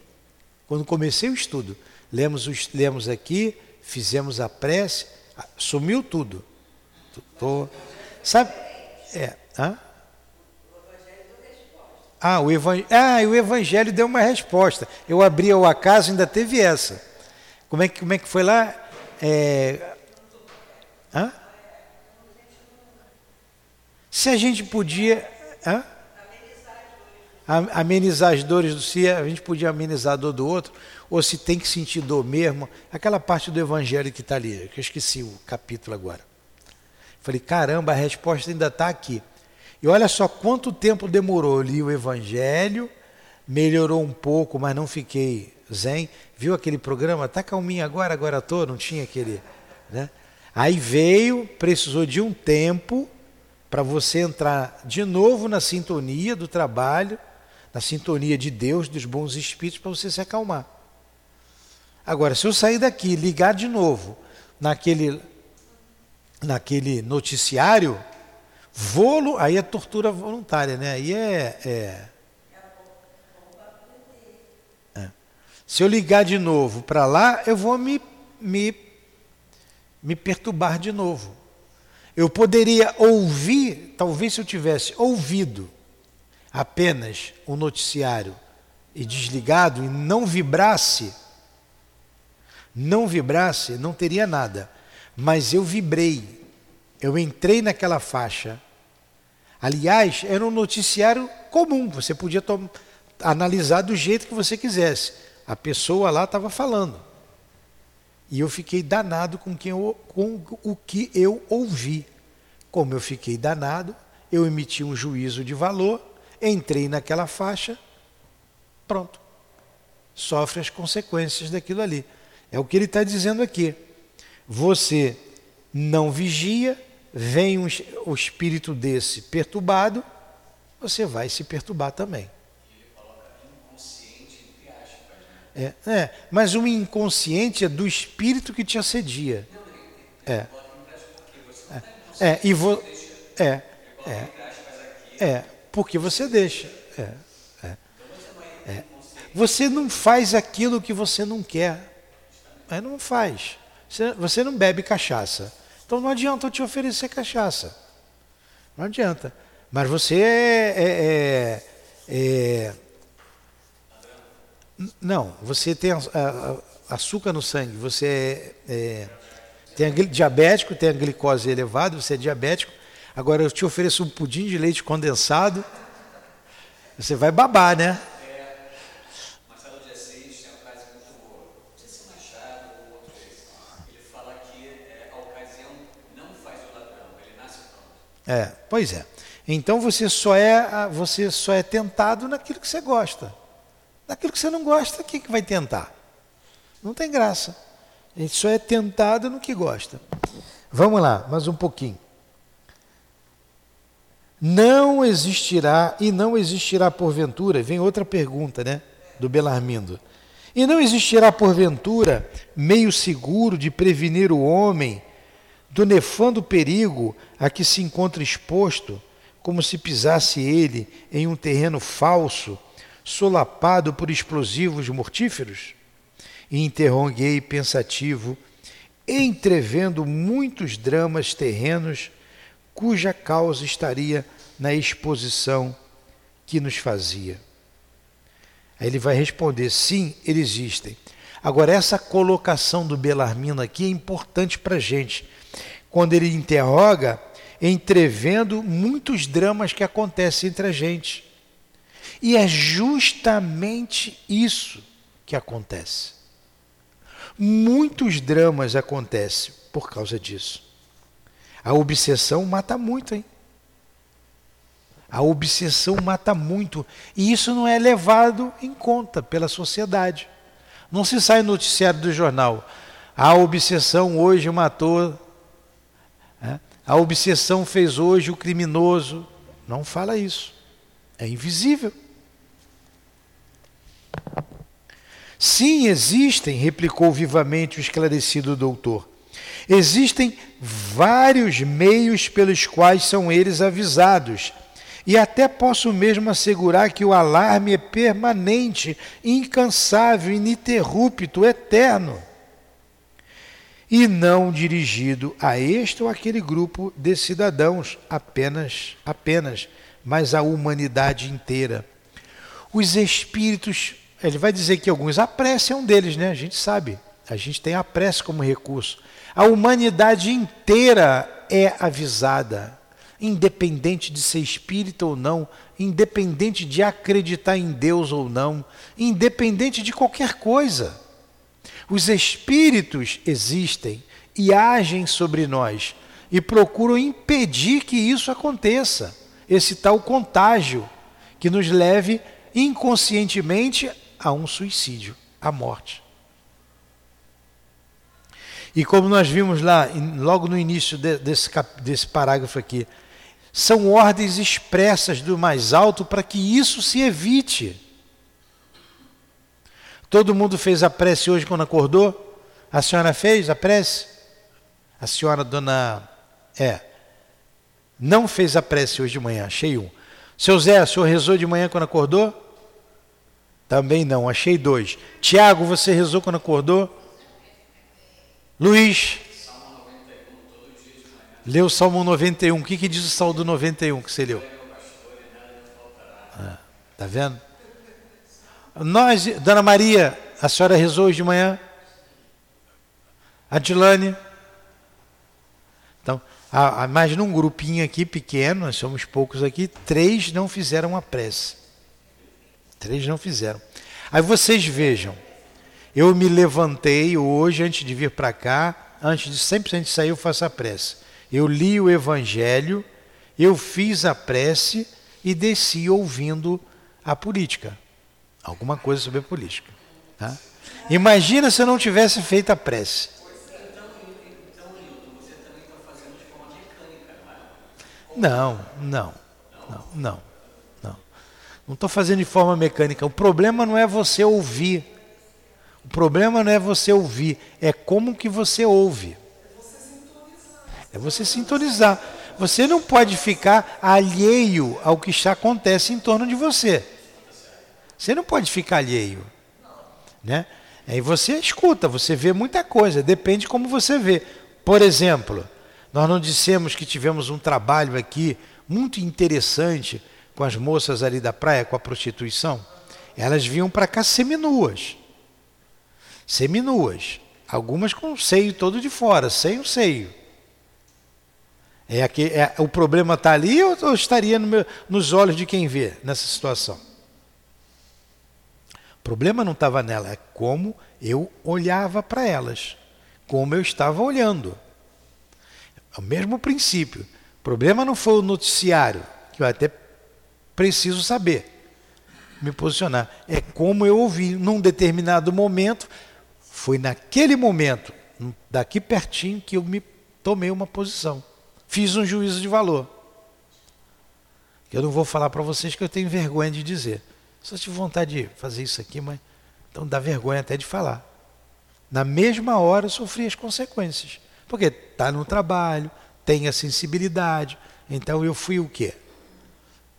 Quando comecei o estudo, lemos, lemos aqui, fizemos a prece, sumiu tudo. Tô, sabe? É, hã? Ah, o, evangelho, ah, o Evangelho deu uma resposta. Eu abri o acaso, ainda teve essa. Como é que, como é que foi lá? É... Hã? Se a gente podia. Hã? Amenizar as dores do se a gente podia amenizar a dor do outro, ou se tem que sentir dor mesmo, aquela parte do evangelho que está ali, que eu esqueci o capítulo agora. Falei, caramba, a resposta ainda está aqui. E olha só quanto tempo demorou. Eu li o evangelho, melhorou um pouco, mas não fiquei zen. Viu aquele programa? Tá calminho agora, agora tô, não tinha aquele, né? Aí veio, precisou de um tempo para você entrar de novo na sintonia do trabalho, na sintonia de Deus, dos bons espíritos, para você se acalmar. Agora, se eu sair daqui, ligar de novo naquele, naquele noticiário, volo, aí é tortura voluntária, né? Aí é, é Se eu ligar de novo para lá, eu vou me, me, me perturbar de novo. Eu poderia ouvir, talvez se eu tivesse ouvido apenas o noticiário e desligado e não vibrasse, não vibrasse, não teria nada. Mas eu vibrei, eu entrei naquela faixa. Aliás, era um noticiário comum, você podia analisar do jeito que você quisesse a pessoa lá estava falando. E eu fiquei danado com, quem eu, com o que eu ouvi. Como eu fiquei danado, eu emiti um juízo de valor, entrei naquela faixa, pronto. Sofre as consequências daquilo ali. É o que ele está dizendo aqui. Você não vigia, vem um, o espírito desse perturbado, você vai se perturbar também. É, é, mas o inconsciente é do espírito que te assedia. É. É, é e vo, é, é, é, porque você deixa. É, é, é. Você não faz aquilo que você não quer. Mas não faz. Você, você não bebe cachaça. Então não adianta eu te oferecer cachaça. Não adianta. Mas você é, é, é não, você tem açúcar no sangue, você é, é, tem diabético, tem a glicose elevada, você é diabético. Agora eu te ofereço um pudim de leite condensado, você vai babar, né? É, pois é. Então você só é você só é tentado naquilo que você gosta. Daquilo que você não gosta, o que, vai tentar? Não tem graça. A gente só é tentado no que gosta. Vamos lá, mais um pouquinho. Não existirá, e não existirá porventura, vem outra pergunta, né? Do Belarmindo. E não existirá porventura meio seguro de prevenir o homem do nefando perigo a que se encontra exposto, como se pisasse ele em um terreno falso solapado por explosivos mortíferos? E interroguei pensativo, entrevendo muitos dramas terrenos cuja causa estaria na exposição que nos fazia. Aí ele vai responder: sim, eles existem. Agora, essa colocação do Belarmino aqui é importante para a gente. quando ele interroga, entrevendo muitos dramas que acontecem entre a gente. E é justamente isso que acontece. Muitos dramas acontecem por causa disso. A obsessão mata muito, hein? A obsessão mata muito. E isso não é levado em conta pela sociedade. Não se sai no noticiário do jornal. A obsessão hoje matou. Né? A obsessão fez hoje o criminoso. Não fala isso. É invisível. Sim, existem, replicou vivamente o esclarecido doutor. Existem vários meios pelos quais são eles avisados e até posso mesmo assegurar que o alarme é permanente, incansável, ininterrupto, eterno. E não dirigido a este ou aquele grupo de cidadãos apenas, apenas, mas à humanidade inteira. Os espíritos, ele vai dizer que alguns, a prece é um deles, né? A gente sabe. A gente tem a prece como recurso. A humanidade inteira é avisada independente de ser espírita ou não, independente de acreditar em Deus ou não, independente de qualquer coisa. Os espíritos existem e agem sobre nós e procuram impedir que isso aconteça, esse tal contágio que nos leve inconscientemente a um suicídio, à morte. E como nós vimos lá, logo no início desse, desse parágrafo aqui, são ordens expressas do mais alto para que isso se evite. Todo mundo fez a prece hoje quando acordou? A senhora fez a prece? A senhora, dona. É. Não fez a prece hoje de manhã, achei um. Seu Zé, o senhor rezou de manhã quando acordou? Também não, achei dois. Tiago, você rezou quando acordou? Luiz, Leu o Salmo 91. O que, que diz o Salmo 91 que você leu? Ah, tá vendo? Nós, Dona Maria, a senhora rezou hoje de manhã? Adilane? Então, há, mais num grupinho aqui pequeno, nós somos poucos aqui, três não fizeram a prece. Três não fizeram. Aí vocês vejam, eu me levantei hoje antes de vir para cá, antes de sempre antes de sair eu faço a prece eu li o Evangelho, eu fiz a prece e desci ouvindo a política. Alguma coisa sobre a política. Tá? Imagina se eu não tivesse feito a prece. Não, não, não, não. Não estou fazendo de forma mecânica. O problema não é você ouvir. O problema não é você ouvir, é como que você ouve. É você sintonizar. Você não pode ficar alheio ao que está acontece em torno de você. Você não pode ficar alheio, né? Aí você escuta, você vê muita coisa, depende de como você vê. Por exemplo, nós não dissemos que tivemos um trabalho aqui muito interessante com as moças ali da praia, com a prostituição. Elas vinham para cá seminuas. Seminuas. Algumas com o seio todo de fora, sem o seio. É, aqui, é o problema está ali ou, ou estaria no meu, nos olhos de quem vê nessa situação? O problema não estava nela, é como eu olhava para elas, como eu estava olhando. É o mesmo princípio. O problema não foi o noticiário, que eu até preciso saber, me posicionar. É como eu ouvi num determinado momento, foi naquele momento, daqui pertinho, que eu me tomei uma posição fiz um juízo de valor. Eu não vou falar para vocês que eu tenho vergonha de dizer. Só tive vontade de fazer isso aqui, mas então dá vergonha até de falar. Na mesma hora eu sofri as consequências. Porque está no trabalho, tem a sensibilidade. Então eu fui o quê?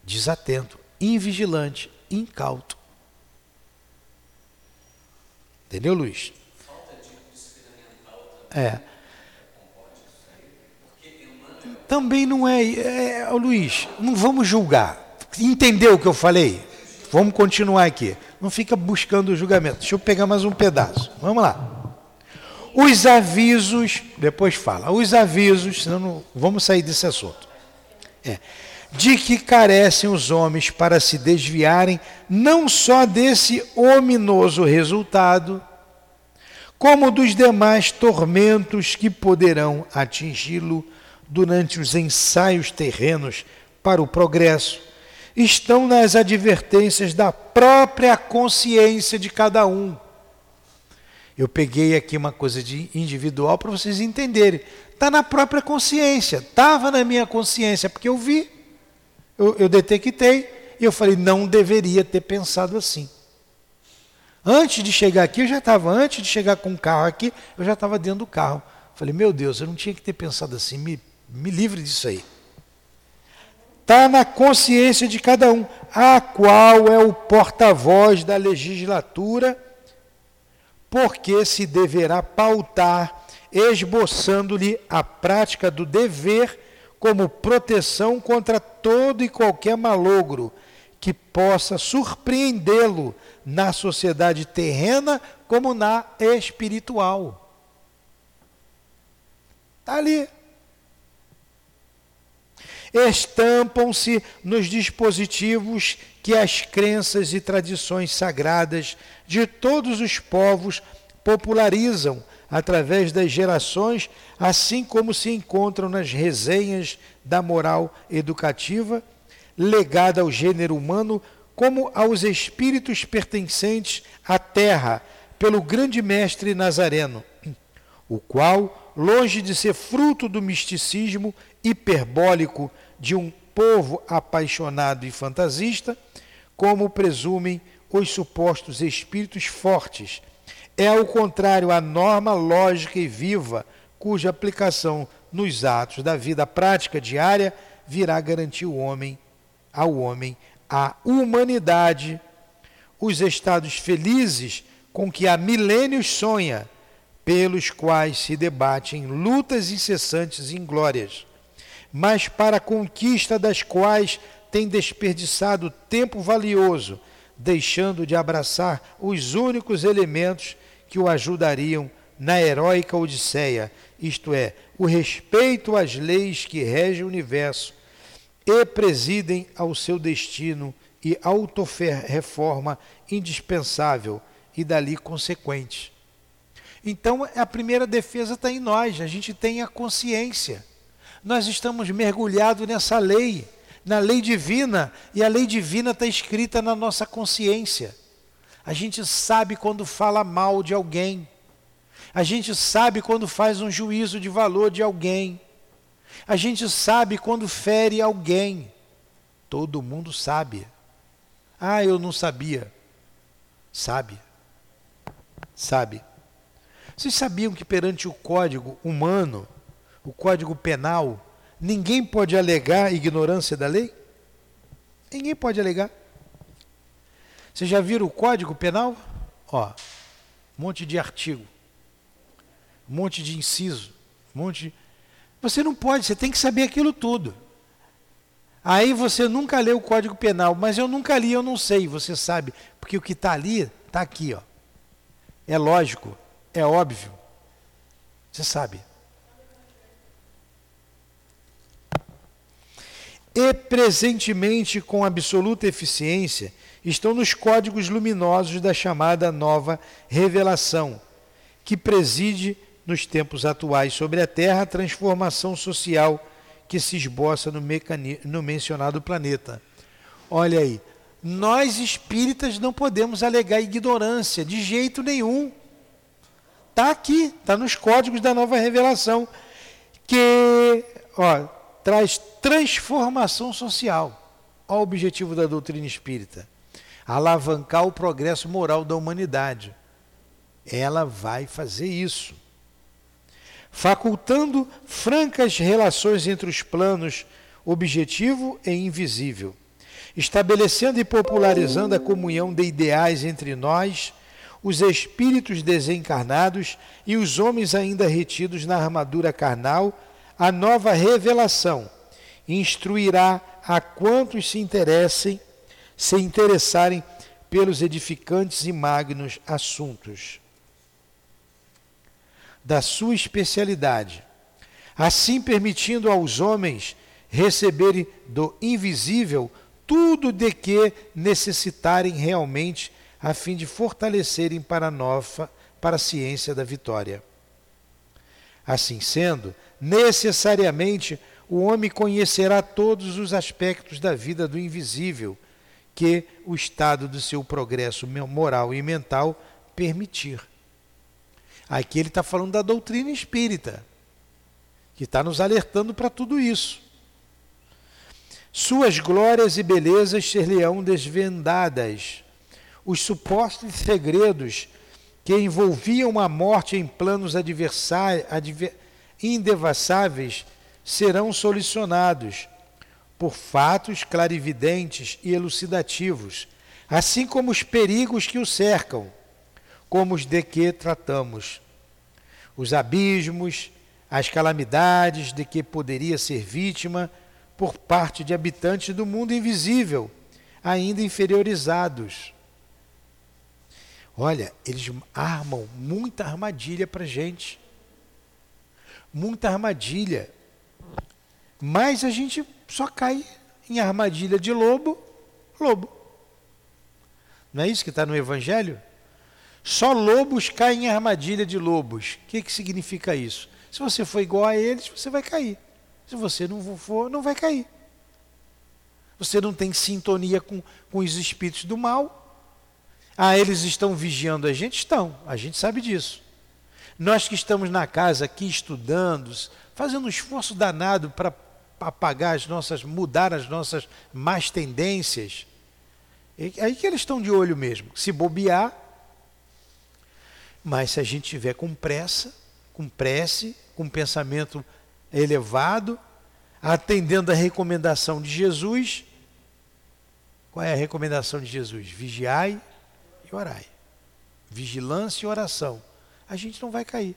Desatento, invigilante, incauto. Entendeu, Luiz? Falta de. É. Também não é, é, é Luiz, não vamos julgar. Entendeu o que eu falei? Vamos continuar aqui. Não fica buscando o julgamento. Deixa eu pegar mais um pedaço. Vamos lá. Os avisos, depois fala, os avisos, senão não, vamos sair desse assunto. É, de que carecem os homens para se desviarem não só desse ominoso resultado, como dos demais tormentos que poderão atingi-lo durante os ensaios terrenos para o progresso, estão nas advertências da própria consciência de cada um. Eu peguei aqui uma coisa de individual para vocês entenderem. Está na própria consciência. Estava na minha consciência, porque eu vi, eu, eu detectei, e eu falei, não deveria ter pensado assim. Antes de chegar aqui, eu já estava, antes de chegar com o carro aqui, eu já estava dentro do carro. Falei, meu Deus, eu não tinha que ter pensado assim, me, me livre disso aí. Está na consciência de cada um, a qual é o porta-voz da legislatura, porque se deverá pautar, esboçando-lhe a prática do dever como proteção contra todo e qualquer malogro que possa surpreendê-lo na sociedade terrena como na espiritual. Está ali. Estampam-se nos dispositivos que as crenças e tradições sagradas de todos os povos popularizam através das gerações, assim como se encontram nas resenhas da moral educativa legada ao gênero humano como aos espíritos pertencentes à terra, pelo grande mestre Nazareno, o qual, longe de ser fruto do misticismo hiperbólico de um povo apaixonado e fantasista, como presumem os supostos espíritos fortes, é ao contrário a norma lógica e viva, cuja aplicação nos atos da vida prática diária virá garantir o homem ao homem a humanidade, os estados felizes com que há milênios sonha, pelos quais se debatem lutas incessantes e inglórias, mas para a conquista das quais tem desperdiçado tempo valioso, deixando de abraçar os únicos elementos que o ajudariam na heróica Odisseia, isto é, o respeito às leis que regem o universo, e presidem ao seu destino e autorreforma indispensável e dali consequente. Então, a primeira defesa está em nós, a gente tem a consciência. Nós estamos mergulhados nessa lei, na lei divina, e a lei divina está escrita na nossa consciência. A gente sabe quando fala mal de alguém, a gente sabe quando faz um juízo de valor de alguém. A gente sabe quando fere alguém. Todo mundo sabe. Ah, eu não sabia. Sabe. Sabe. Vocês sabiam que perante o código humano, o código penal, ninguém pode alegar ignorância da lei? Ninguém pode alegar. Vocês já viram o código penal? Ó, um monte de artigo, um monte de inciso, monte de você não pode, você tem que saber aquilo tudo. Aí você nunca leu o Código Penal, mas eu nunca li, eu não sei, você sabe, porque o que está ali está aqui, ó. É lógico, é óbvio. Você sabe. E presentemente, com absoluta eficiência, estão nos códigos luminosos da chamada nova revelação, que preside nos tempos atuais sobre a Terra a transformação social que se esboça no, no mencionado planeta. Olha aí, nós espíritas não podemos alegar ignorância de jeito nenhum. Está aqui, está nos códigos da nova revelação, que ó, traz transformação social. Olha o objetivo da doutrina espírita: alavancar o progresso moral da humanidade. Ela vai fazer isso facultando francas relações entre os planos objetivo e invisível, estabelecendo e popularizando a comunhão de ideais entre nós, os espíritos desencarnados e os homens ainda retidos na armadura carnal, a nova revelação instruirá a quantos se interessem, se interessarem pelos edificantes e magnos assuntos da sua especialidade, assim permitindo aos homens receberem do invisível tudo de que necessitarem realmente, a fim de fortalecerem para a nova, para a ciência da vitória. Assim sendo, necessariamente o homem conhecerá todos os aspectos da vida do invisível que o estado do seu progresso moral e mental permitir. Aqui ele está falando da doutrina espírita, que está nos alertando para tudo isso. Suas glórias e belezas ser-lhe-ão desvendadas. Os supostos segredos que envolviam a morte em planos indevassáveis serão solucionados por fatos clarividentes e elucidativos, assim como os perigos que o cercam, como os de que tratamos. Os abismos, as calamidades de que poderia ser vítima por parte de habitantes do mundo invisível, ainda inferiorizados. Olha, eles armam muita armadilha para gente. Muita armadilha. Mas a gente só cai em armadilha de lobo, lobo. Não é isso que está no Evangelho? Só lobos caem em armadilha de lobos. O que, que significa isso? Se você for igual a eles, você vai cair. Se você não for, não vai cair. Você não tem sintonia com, com os espíritos do mal. Ah, eles estão vigiando a gente? Estão, a gente sabe disso. Nós que estamos na casa aqui estudando, fazendo um esforço danado para apagar as nossas, mudar as nossas más tendências, é aí que eles estão de olho mesmo. Se bobear, mas se a gente tiver com pressa, com prece, com pensamento elevado, atendendo a recomendação de Jesus, qual é a recomendação de Jesus? Vigiai e orai. Vigilância e oração. A gente não vai cair.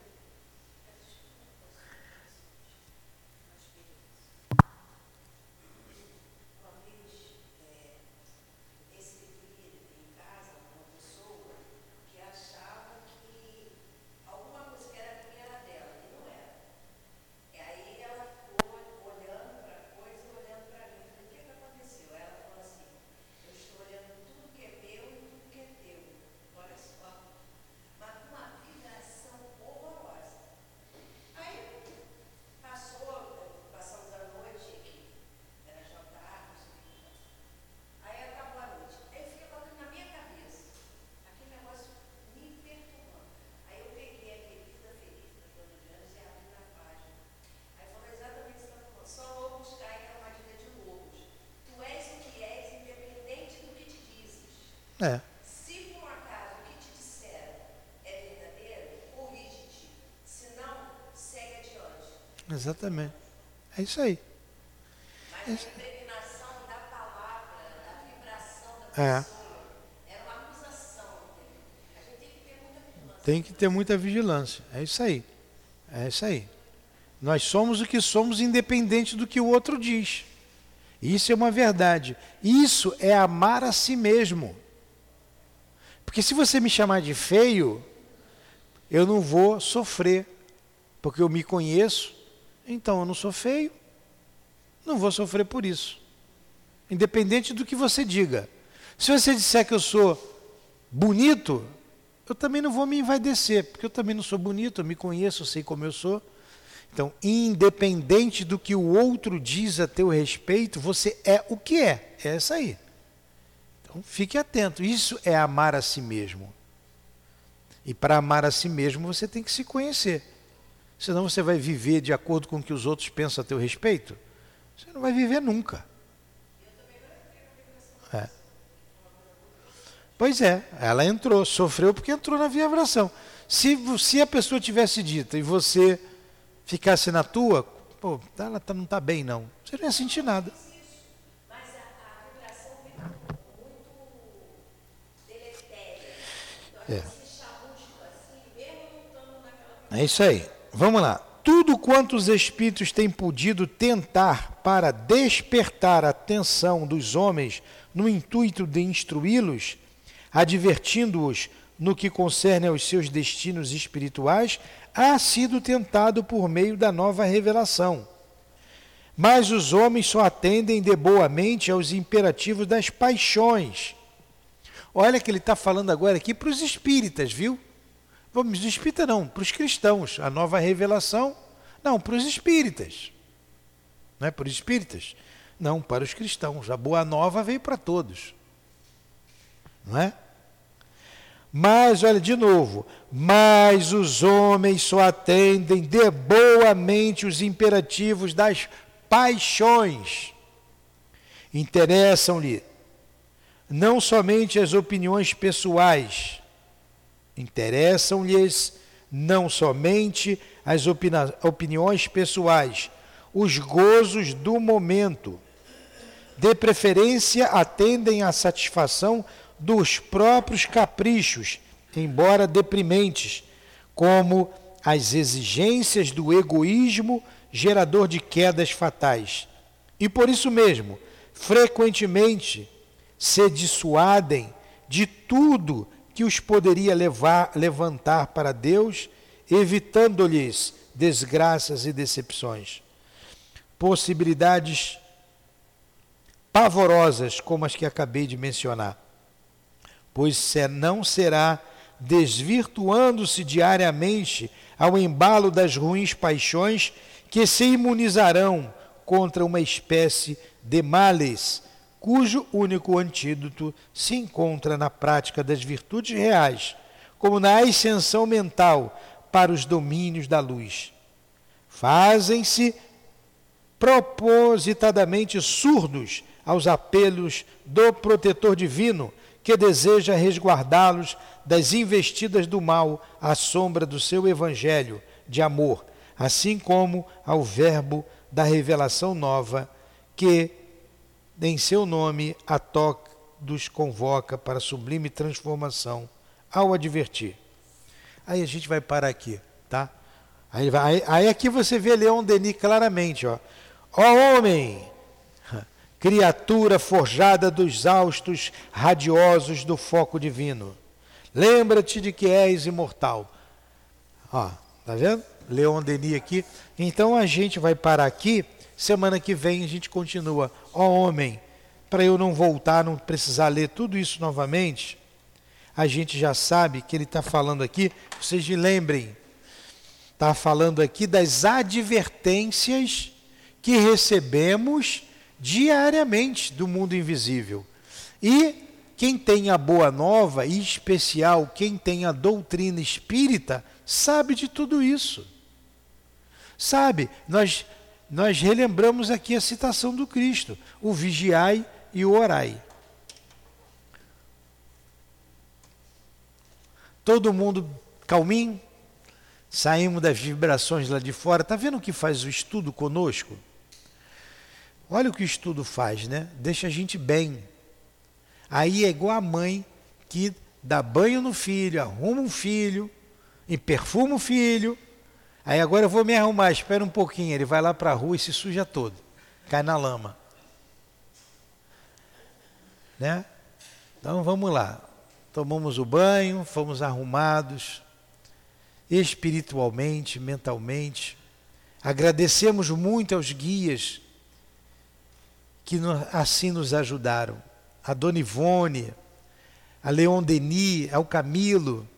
É. Se por um acaso o que te disseram é verdadeiro, corrige-te. Se não, segue adiante. Exatamente. É isso aí. Mas é a impregnação da palavra, da vibração da é. pessoa, é. uma acusação. A gente tem que ter muita vigilância. Tem que ter muita vigilância. É isso aí. É isso aí. Nós somos o que somos, independente do que o outro diz. Isso é uma verdade. Isso é amar a si mesmo. Porque se você me chamar de feio, eu não vou sofrer, porque eu me conheço, então eu não sou feio, não vou sofrer por isso. Independente do que você diga. Se você disser que eu sou bonito, eu também não vou me envaidecer, porque eu também não sou bonito, eu me conheço, eu sei como eu sou. Então, independente do que o outro diz a teu respeito, você é o que é. É essa aí. Então fique atento, isso é amar a si mesmo. E para amar a si mesmo você tem que se conhecer. Senão você vai viver de acordo com o que os outros pensam a teu respeito. Você não vai viver nunca. É. Pois é, ela entrou, sofreu porque entrou na vibração. Se, se a pessoa tivesse dito e você ficasse na tua, pô, ela tá, não está bem não, você não ia sentir nada. É. É isso aí. Vamos lá. Tudo quanto os espíritos têm podido tentar para despertar a atenção dos homens no intuito de instruí-los, advertindo-os no que concerne aos seus destinos espirituais, há sido tentado por meio da nova revelação. Mas os homens só atendem de boa mente aos imperativos das paixões. Olha que ele está falando agora aqui para os espíritas, viu? Vamos, espírita não, para os cristãos. A nova revelação, não, para os espíritas. Não é para os espíritas? Não, para os cristãos. A boa nova veio para todos. Não é? Mas, olha de novo, mas os homens só atendem de boa mente os imperativos das paixões. Interessam-lhe não somente as opiniões pessoais, interessam-lhes não somente as opiniões pessoais, os gozos do momento. De preferência, atendem à satisfação dos próprios caprichos, embora deprimentes, como as exigências do egoísmo gerador de quedas fatais. E por isso mesmo, frequentemente se dissuadem de tudo que os poderia levar, levantar para Deus, evitando-lhes desgraças e decepções. Possibilidades pavorosas como as que acabei de mencionar pois não será desvirtuando-se diariamente ao embalo das ruins paixões que se imunizarão contra uma espécie de males, cujo único antídoto se encontra na prática das virtudes reais, como na ascensão mental para os domínios da luz. Fazem-se propositadamente surdos aos apelos do protetor divino que deseja resguardá-los das investidas do mal à sombra do seu evangelho de amor, assim como ao Verbo da revelação nova, que em seu nome a todos convoca para sublime transformação ao advertir. Aí a gente vai parar aqui, tá? Aí, vai, aí aqui você vê Leon Denis claramente, ó. Ó homem, criatura forjada dos austos radiosos do foco divino. Lembra-te de que és imortal. Ó, tá vendo? Leon Denis aqui. Então a gente vai parar aqui. Semana que vem a gente continua. Ó homem, para eu não voltar, não precisar ler tudo isso novamente, a gente já sabe que ele está falando aqui. Vocês me lembrem, está falando aqui das advertências que recebemos diariamente do mundo invisível. E quem tem a boa nova, e especial quem tem a doutrina espírita, sabe de tudo isso. Sabe, nós, nós relembramos aqui a citação do Cristo: o vigiai e o orai. Todo mundo calminho, saímos das vibrações lá de fora. Está vendo o que faz o estudo conosco? Olha o que o estudo faz, né? Deixa a gente bem. Aí é igual a mãe que dá banho no filho, arruma um filho, e perfuma o filho. Aí agora eu vou me arrumar, espera um pouquinho. Ele vai lá para a rua e se suja todo, cai na lama. Né? Então vamos lá. Tomamos o banho, fomos arrumados espiritualmente, mentalmente. Agradecemos muito aos guias que assim nos ajudaram. A Dona Ivone, a Leon Denis, ao Camilo,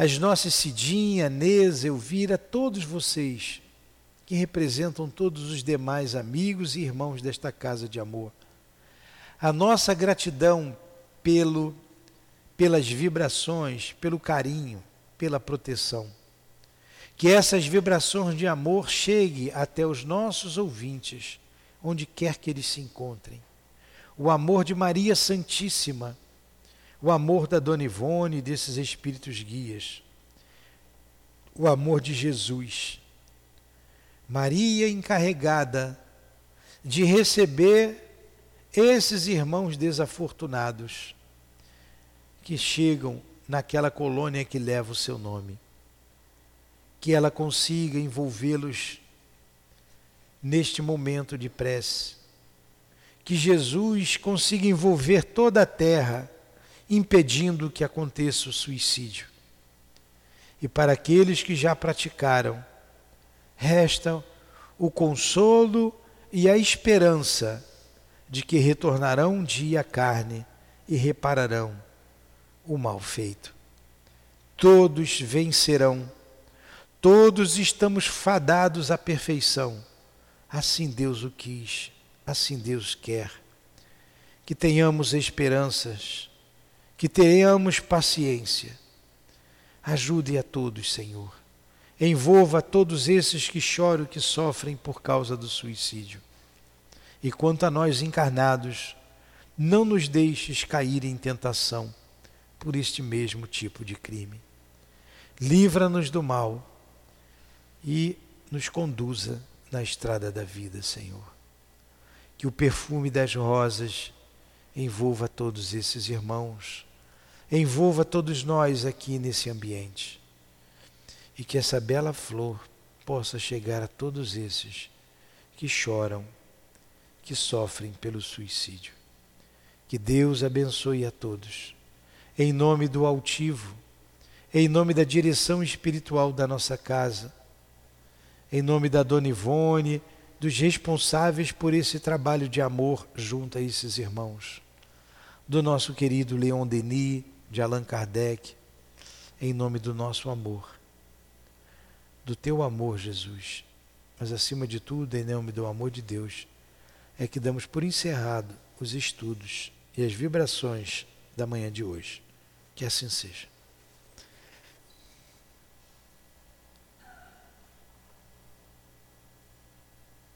as nossas Cidinha, Neza, Elvira, todos vocês que representam todos os demais amigos e irmãos desta casa de amor. A nossa gratidão pelo pelas vibrações, pelo carinho, pela proteção. Que essas vibrações de amor cheguem até os nossos ouvintes onde quer que eles se encontrem. O amor de Maria Santíssima, o amor da Dona Ivone e desses espíritos guias, o amor de Jesus. Maria encarregada de receber esses irmãos desafortunados que chegam naquela colônia que leva o seu nome. Que ela consiga envolvê-los neste momento de prece. Que Jesus consiga envolver toda a terra impedindo que aconteça o suicídio. E para aqueles que já praticaram, resta o consolo e a esperança de que retornarão um dia à carne e repararão o mal feito. Todos vencerão, todos estamos fadados à perfeição. Assim Deus o quis, assim Deus quer. Que tenhamos esperanças, que tenhamos paciência. Ajude a todos, Senhor. Envolva todos esses que choram, que sofrem por causa do suicídio. E quanto a nós encarnados, não nos deixes cair em tentação por este mesmo tipo de crime. Livra-nos do mal e nos conduza na estrada da vida, Senhor. Que o perfume das rosas envolva todos esses irmãos, envolva todos nós aqui nesse ambiente. E que essa bela flor possa chegar a todos esses que choram, que sofrem pelo suicídio. Que Deus abençoe a todos. Em nome do altivo, em nome da direção espiritual da nossa casa, em nome da Dona Ivone, dos responsáveis por esse trabalho de amor junto a esses irmãos, do nosso querido Leon Denis, de Allan Kardec, em nome do nosso amor, do teu amor, Jesus, mas acima de tudo, em nome do amor de Deus, é que damos por encerrado os estudos e as vibrações da manhã de hoje. Que assim seja.